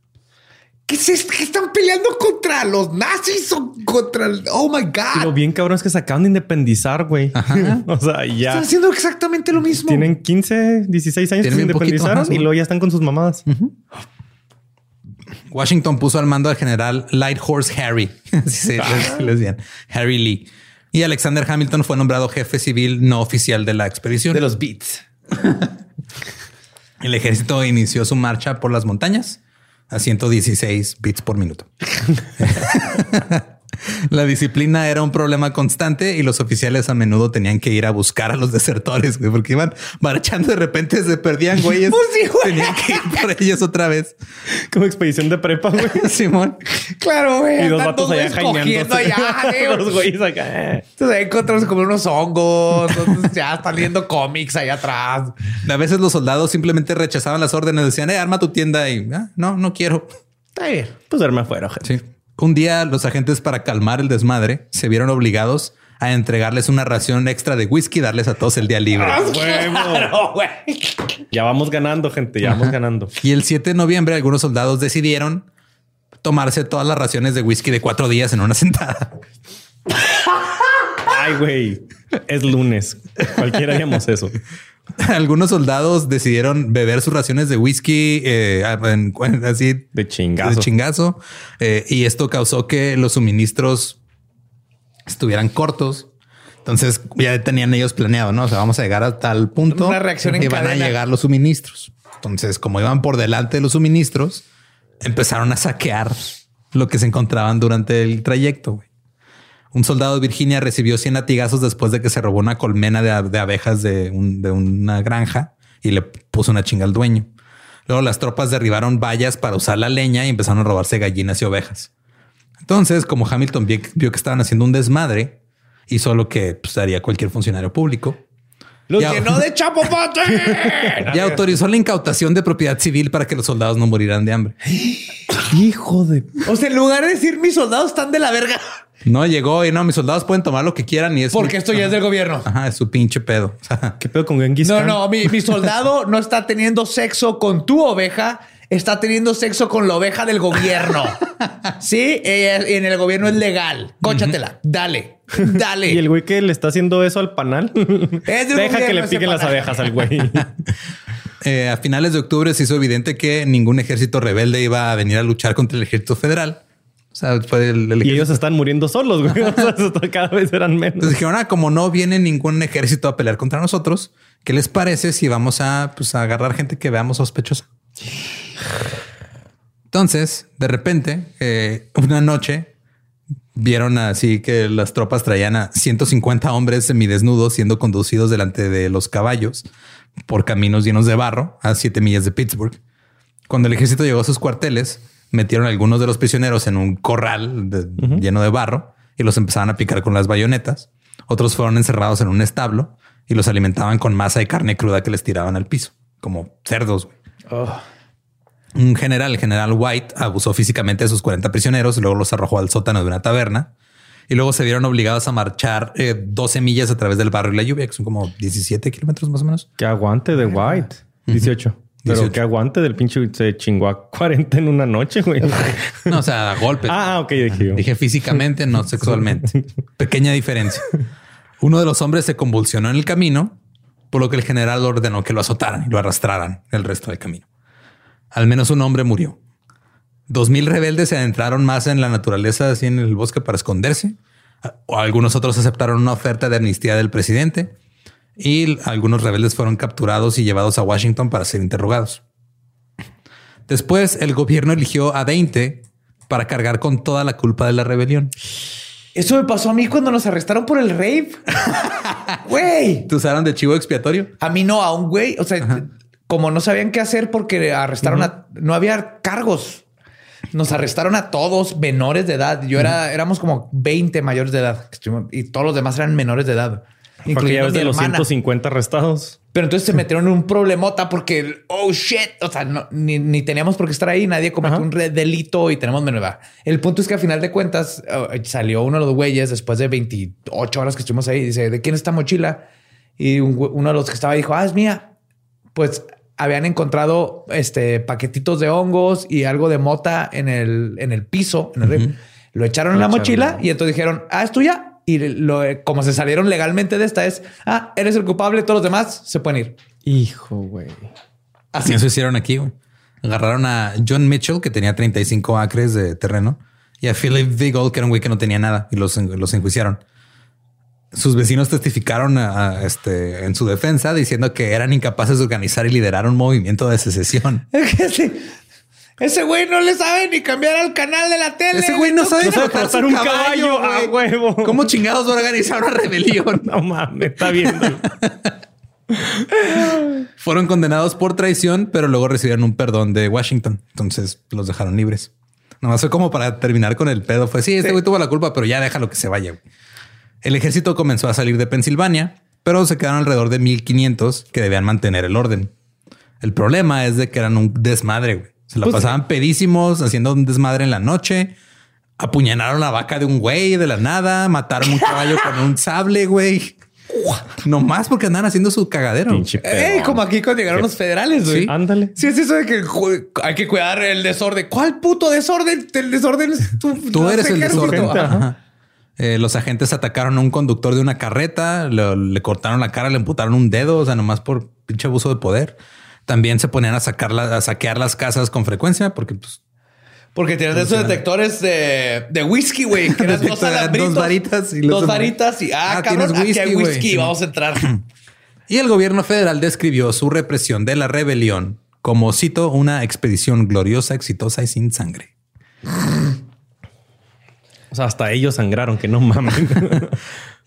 ¿Qué es esto? ¿Qué están peleando contra los nazis o contra el... Oh my Y lo God. bien cabrón es que se acaban de independizar, güey. o sea, ya Están haciendo exactamente lo mismo. tienen 15, 16 años que se independizaron y luego ya están con sus mamadas. Washington puso al mando al general Light Horse Harry, así se les- les decían, Harry Lee. Y Alexander Hamilton fue nombrado jefe civil no oficial de la expedición. de los beats. El ejército inició su marcha por las montañas a 116 bits por minuto. La disciplina era un problema constante y los oficiales a menudo tenían que ir a buscar a los desertores, güey, porque iban marchando de repente se perdían güeyes. Pues sí, güey. Tenían que ir por ellos otra vez. Como expedición de prepa, güey. Simón. Claro, güey. Y dos Están vatos todos allá allá. Los güeyes acá. Entonces ahí encontramos como unos hongos. Entonces ya están viendo cómics allá atrás. A veces los soldados simplemente rechazaban las órdenes, decían, eh, arma tu tienda y "Ah, no, no quiero. Está bien. Pues verme afuera, gente. Sí. Un día los agentes para calmar el desmadre se vieron obligados a entregarles una ración extra de whisky y darles a todos el día libre. Claro, güey. Ya vamos ganando, gente. Ya vamos ganando. Y el 7 de noviembre algunos soldados decidieron tomarse todas las raciones de whisky de cuatro días en una sentada. Ay, güey. Es lunes. Cualquiera haríamos eso. Algunos soldados decidieron beber sus raciones de whisky eh, en- así De chingazo. de chingazo. eh, y esto causó que los suministros estuvieran cortos. Entonces ya tenían ellos planeado, ¿no? O sea, vamos a llegar a tal punto Una reacción en y van cadena. a llegar los suministros. Entonces, como iban por delante de los suministros, empezaron a saquear lo que se encontraban durante el trayecto. güey. Un soldado de Virginia recibió 100 latigazos después de que se robó una colmena de, abejas de, un- de una granja y le puso una chinga al dueño. Luego las tropas derribaron vallas para usar la leña y empezaron a robarse gallinas y ovejas. Entonces, como Hamilton vio, que estaban haciendo un desmadre, hizo lo que pues, haría cualquier funcionario público Los llenó de chapopote. y autorizó la incautación de propiedad civil para que los soldados no murieran de hambre. Hijo de... o sea, en lugar de decir mis soldados están de la verga, No llegó y no, mis soldados pueden tomar lo que quieran y es porque mi- esto ya es del gobierno. Ajá, es su pinche pedo. O sea, ¿Qué pedo con Genghis No, Khan? no, mi, mi soldado no está teniendo sexo con tu oveja, está teniendo sexo con la oveja del gobierno. Sí, Eh, en el gobierno es legal. Cóchatela, dale, dale. Y el güey que le está haciendo eso al panal. Es Deja que le piquen las abejas al güey. eh, a finales de octubre se hizo evidente que ningún ejército rebelde iba a venir a luchar contra el ejército federal. O sea, fue el, el y ellos están muriendo solos, güey. O sea, eso cada vez eran menos. Entonces dijeron, ah, como no viene ningún ejército a pelear contra nosotros, ¿qué les parece si vamos a, pues, a agarrar gente que veamos sospechosa? Entonces, de repente, eh, una noche vieron así que las tropas traían a 150 hombres semidesnudos siendo conducidos delante de los caballos por caminos llenos de barro a siete millas de Pittsburgh. Cuando el ejército llegó a sus cuarteles, metieron a algunos de los prisioneros en un corral de- lleno de barro y los empezaban a picar con las bayonetas. Otros fueron encerrados en un establo y los alimentaban con masa y carne cruda que les tiraban al piso, como cerdos. Un general, el general White, abusó físicamente de sus 40 prisioneros y luego los arrojó al sótano de una taberna. Y luego se vieron obligados a marchar eh, 12 millas a través del barro y la lluvia, que son como 17 kilómetros más o menos. Que aguante de White. 18. Pero 18. que aguante del pinche se chingó a 40 en una noche, güey. No, o sea, a golpes. ah, ok, dije. Dije físicamente, no sexualmente. Pequeña diferencia. Uno de los hombres se convulsionó en el camino, por lo que el general ordenó que lo azotaran y lo arrastraran el resto del camino. Al menos un hombre murió. Dos mil rebeldes se adentraron más en la naturaleza, así en el bosque para esconderse. O algunos otros aceptaron una oferta de amnistía del presidente y algunos rebeldes fueron capturados y llevados a Washington para ser interrogados. Después, el gobierno eligió a 20 para cargar con toda la culpa de la rebelión. Eso me pasó a mí cuando nos arrestaron por el rave. Güey. ¿Te usaron de chivo expiatorio? A mí no, a un güey. O sea, como no sabían qué hacer porque arrestaron a... No había cargos. Nos arrestaron a todos menores de edad. Yo era... Éramos como 20 mayores de edad. Y todos los demás eran menores de edad. Porque ya incluyendo de los hermana. 150 arrestados. Pero entonces se metieron en un problemota porque, oh shit, o sea, no- ni, ni teníamos por qué estar ahí, nadie cometió Ajá. un delito y tenemos menor edad. El punto es que a final de cuentas eh, salió uno de los güeyes después de 28 horas que estuvimos ahí. Dice, ¿de quién es esta mochila? Y un uno de los que estaba dijo, ah, es mía. Pues habían encontrado este paquetitos de hongos y algo de mota en el, en el piso, en el río. Lo echaron en la echaron, mochila y entonces dijeron, ah, es tuya. Y lo, como se salieron legalmente de esta es, ah, eres el culpable, todos los demás se pueden ir. Hijo, güey. Así. Eso hicieron aquí. güey. Agarraron a John Mitchell, que tenía 35 acres de terreno, y a Philip Vigol, que era un güey que no tenía nada, y los, los enjuiciaron. Sus vecinos testificaron a- a, este, en su defensa diciendo que eran incapaces de organizar y liderar un movimiento de secesión. Ese, ese güey no le sabe ni cambiar al canal de la tele. Ese güey no sabe No su un caballo, a güey. huevo. ¿Cómo chingados va a organizar una rebelión? No mames, está viendo. Fueron condenados por traición, pero luego recibieron un perdón de Washington. Entonces los dejaron libres. Nomás fue como para terminar con el pedo. Fue sí, este Sí. güey tuvo la culpa, pero ya déjalo que se vaya. güey. El ejército comenzó a salir de Pensilvania, pero se quedaron alrededor de 1500 que debían mantener el orden. El problema es de que eran un desmadre. güey. Se la Pues, pasaban pedísimos, haciendo un desmadre en la noche. Apuñalaron la vaca de un güey de la nada, mataron un caballo con un sable, güey. No más porque andan haciendo su cagadero. Ey, pedón. como aquí cuando llegaron los federales, güey. Sí. Ándale. Sí, es eso de que hay que cuidar el desorden. ¿Cuál puto desorden? El desorden es tu, Tú eres el desorden. Ajá. Eh, los agentes atacaron a un conductor de una carreta, le cortaron la cara, le amputaron un dedo, o sea, nomás por pinche abuso de poder. También se ponían a sacar la- a saquear las casas con frecuencia porque pues, Porque tienen esos detectores de, de whisky, güey. Que eran dos alambritos. dos varitas y los Dos varitas y ah, Ah, cabrón, tienes aquí hay whisky, whisky. Vamos a entrar. Y el gobierno federal describió su represión de la rebelión como, cito, una expedición gloriosa, exitosa y sin sangre. O sea, hasta ellos sangraron, que no mamen.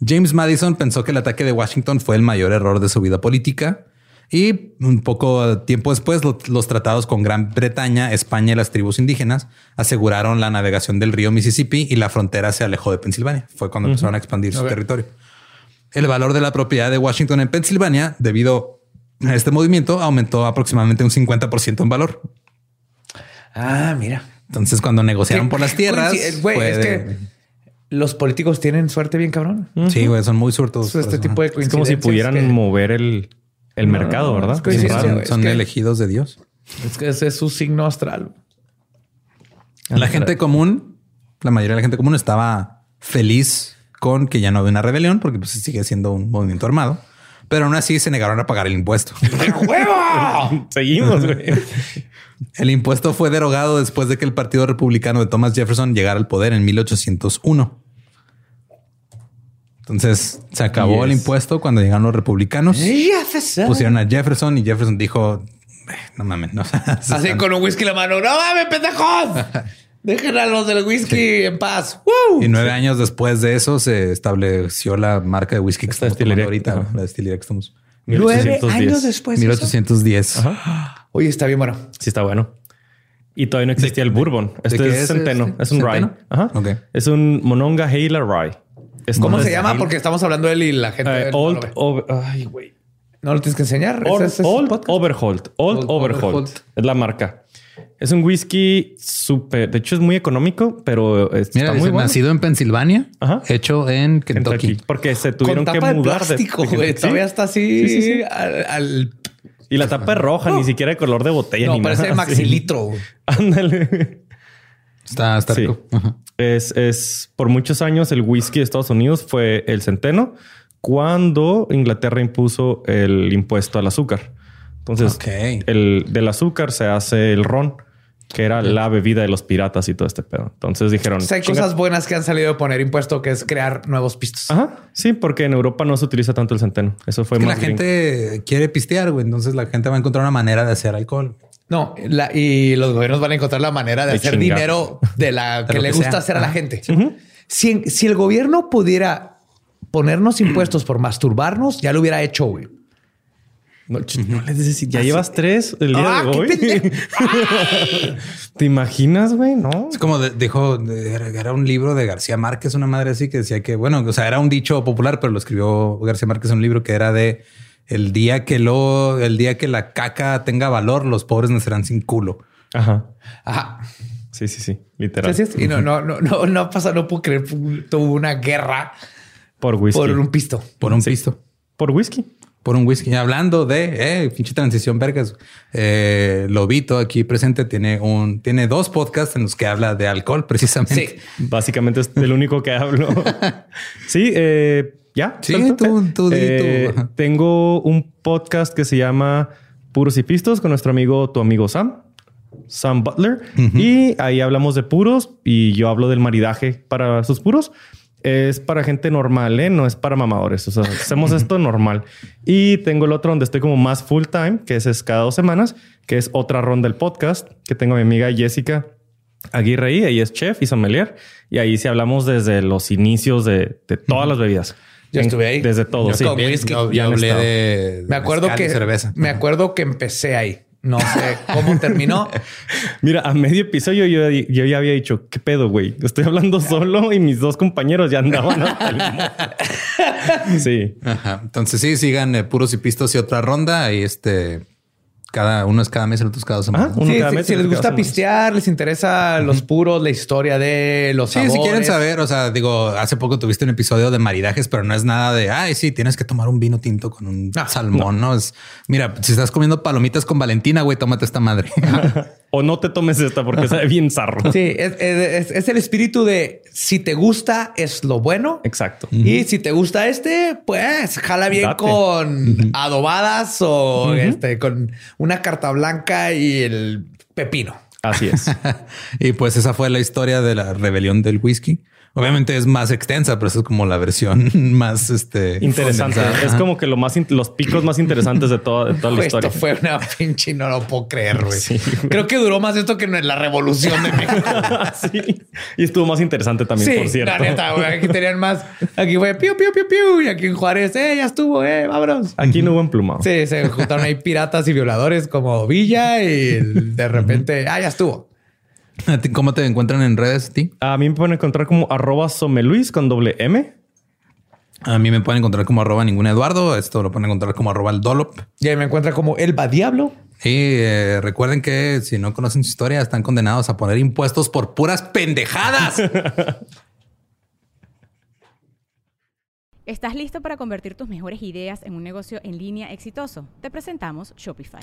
James Madison pensó que el ataque de Washington fue el mayor error de su vida política y un poco tiempo después lo- los tratados con Gran Bretaña, España y las tribus indígenas aseguraron la navegación del río Mississippi y la frontera se alejó de Pensilvania. Fue cuando empezaron a expandir su territorio. El valor de la propiedad de Washington en Pensilvania, debido a este movimiento, aumentó aproximadamente un 50% en valor. Ah, mira. Entonces, cuando negociaron por las tierras, Güey, sí, güey, fue es de- que los políticos tienen suerte bien cabrón. sí, güey, son muy suertudos. Este por eso. tipo de es como si pudieran que- mover el, el No, mercado, ¿verdad? es son que- elegidos de Dios. Es que ese es su signo astral. La gente común, la mayoría de la gente común estaba feliz con que ya no había una rebelión porque pues, sigue siendo un movimiento armado, pero aún así se negaron a pagar el impuesto. ¡De huevo! Seguimos, güey. El impuesto fue derogado después de que el Partido Republicano de Thomas Jefferson llegara al poder en 1801. Entonces se acabó el impuesto cuando llegaron los republicanos. Jefferson. Pusieron a Jefferson y Jefferson dijo, "Eh, no mames, no. Así con un whisky en la mano. ¡No mames, pendejos! Dejen a los del whisky en paz. ¡Woo! Y nueve años después de eso se estableció la marca de whisky que Esta estamos ahorita, la destilería que estamos. Nueve 1810. años después. de eso. 1810. Oye, está bien bueno. Sí, está bueno. Y todavía no existía el bourbon. Este qué es, es centeno. este? Es un rye. ¿Centeno? Ajá. Ok. Es un Mononga Hela Rye. ¿Cómo se llama? Porque estamos hablando de él y la gente no, Old. Over- Ay, güey. ¿No lo tienes que enseñar. Es Old. Overholt. Old, Old Overholt. Overholt. Es la marca. Es un whisky súper. De hecho, es muy económico, pero es- Mira, está dice, muy bueno. nacido en Pensilvania, Ajá. hecho en Kentucky. Kentucky. Porque se Con tuvieron que tapa de mudar de- plástico, de güey. Todavía está así Sí, sí, sí. Al, al- Y la tapa es roja, ni siquiera de color de botella. No, ni parece nada, maxi sí. litro. güey. Ándale. Está, está Sí. rico. Ajá. Es, es por muchos años el whisky de Estados Unidos fue el centeno cuando Inglaterra impuso el impuesto al azúcar. Entonces, el del azúcar se hace el ron, que era la bebida de los piratas y todo este pedo. Entonces dijeron, O sea, hay "Chinga". cosas buenas que han salido de poner impuesto, que es crear nuevos pistos. Ajá, sí, porque en Europa no se utiliza tanto el centeno. Eso fue Es que la más gringo. gente quiere pistear, güey. Entonces la gente va a encontrar una manera de hacer alcohol. No, la- y los gobiernos van a encontrar la manera de, De hacer chingar. dinero de la que le que gusta sea. hacer a la gente. si, si el gobierno pudiera ponernos impuestos por masturbarnos, ya lo hubiera hecho, güey. No, no les dices, ya llevas tres el día Ah, de qué hoy. ¿Te imaginas, güey? No. Es como de- dijo, de- era un libro de García Márquez, una madre así que decía que, bueno, o sea, era un dicho popular, pero lo escribió García Márquez en un libro que era de el día que lo, el día que la caca tenga valor, los pobres nacerán sin culo. Ajá. Ajá. Sí, sí, sí. Literal. Es. Y no, no, no, no, no pasa, no puedo creer. Tuvo una guerra Por whisky. por un pisto. Por un pisto. Por whisky. Por un whisky. Hablando de eh, pinche transición, vergas. Eh, Lobito aquí presente tiene un, tiene dos podcasts en los que habla de alcohol, precisamente. Sí. Básicamente es el único que hablo. sí, eh, ya. Sí, tú- tú Eh, tú. Ajá. Tengo un podcast que se llama Puros y Pistos con nuestro amigo, tu amigo Sam. Sam Butler. Y ahí hablamos de puros y yo hablo del maridaje para sus puros. Es para gente normal, ¿eh? no es para mamadores. O sea, hacemos esto normal. Y tengo el otro donde estoy como más full time, que ese es cada dos semanas, que es otra ronda del podcast, que tengo a mi amiga Jessica Aguirre ahí. Ella es chef y sommelier. Y ahí sí hablamos desde los inicios de, de todas las bebidas. Yo estuve ahí. Desde todo. Yo sí. whisky. Hablé estado. de, Me acuerdo y que cerveza. me acuerdo que empecé ahí. No sé cómo terminó. Mira, a medio episodio yo, yo ya había dicho, ¿qué pedo, güey? Estoy hablando solo y mis dos compañeros ya andaban hasta el mote". Sí. Ajá. Entonces sí, sigan eh, puros y pistos y otra ronda. Y este Cada uno es cada mes, el otro es cada semana. Uno Sí, cada si- mes, si otro les cada gusta pistear, les interesa los puros, la historia de los Sí, si quieren saber, o sea, digo, hace poco tuviste un episodio de maridajes, pero no es nada de, ay, sí, tienes que tomar un vino tinto con un Ah, salmón, no. Es, mira, si estás comiendo palomitas con Valentina, güey, tómate esta madre. O no te tomes esta porque sabe bien zarro. Sí, es, es- es el espíritu de si te gusta es lo bueno. Exacto. Y si te gusta este, pues jala bien Date. con adobadas o este con una carta blanca y el pepino. Así es. y pues esa fue la historia de la rebelión del whisky. Obviamente es más extensa, pero esa es como la versión más este, Interesante. condensada. Es como que lo más los picos más interesantes de toda, de toda la historia. Esto fue una pinche, no lo puedo creer, güey. Sí. Creo que duró más esto que en la revolución de México. sí. Y estuvo más interesante también, sí, por cierto. la neta, güey. Aquí tenían más. Aquí fue piu, piu, piu, piu. Y aquí en Juárez, eh, ya estuvo, eh, vámonos. Aquí no hubo emplumado. Sí, se juntaron ahí piratas y violadores como Villa y de repente, ah, ya estuvo. ¿A ti ¿Cómo te encuentran en redes a ti? A mí me pueden encontrar como arroba someluis con doble M. A mí me pueden encontrar como arroba ningún Eduardo. Esto lo pueden encontrar como arroba el Dolop. Y ahí me encuentra como Elba Diablo. Y eh, recuerden que si no conocen su historia, están condenados a poner impuestos por puras pendejadas. ¿Estás listo para convertir tus mejores ideas en un negocio en línea exitoso? Te presentamos Shopify.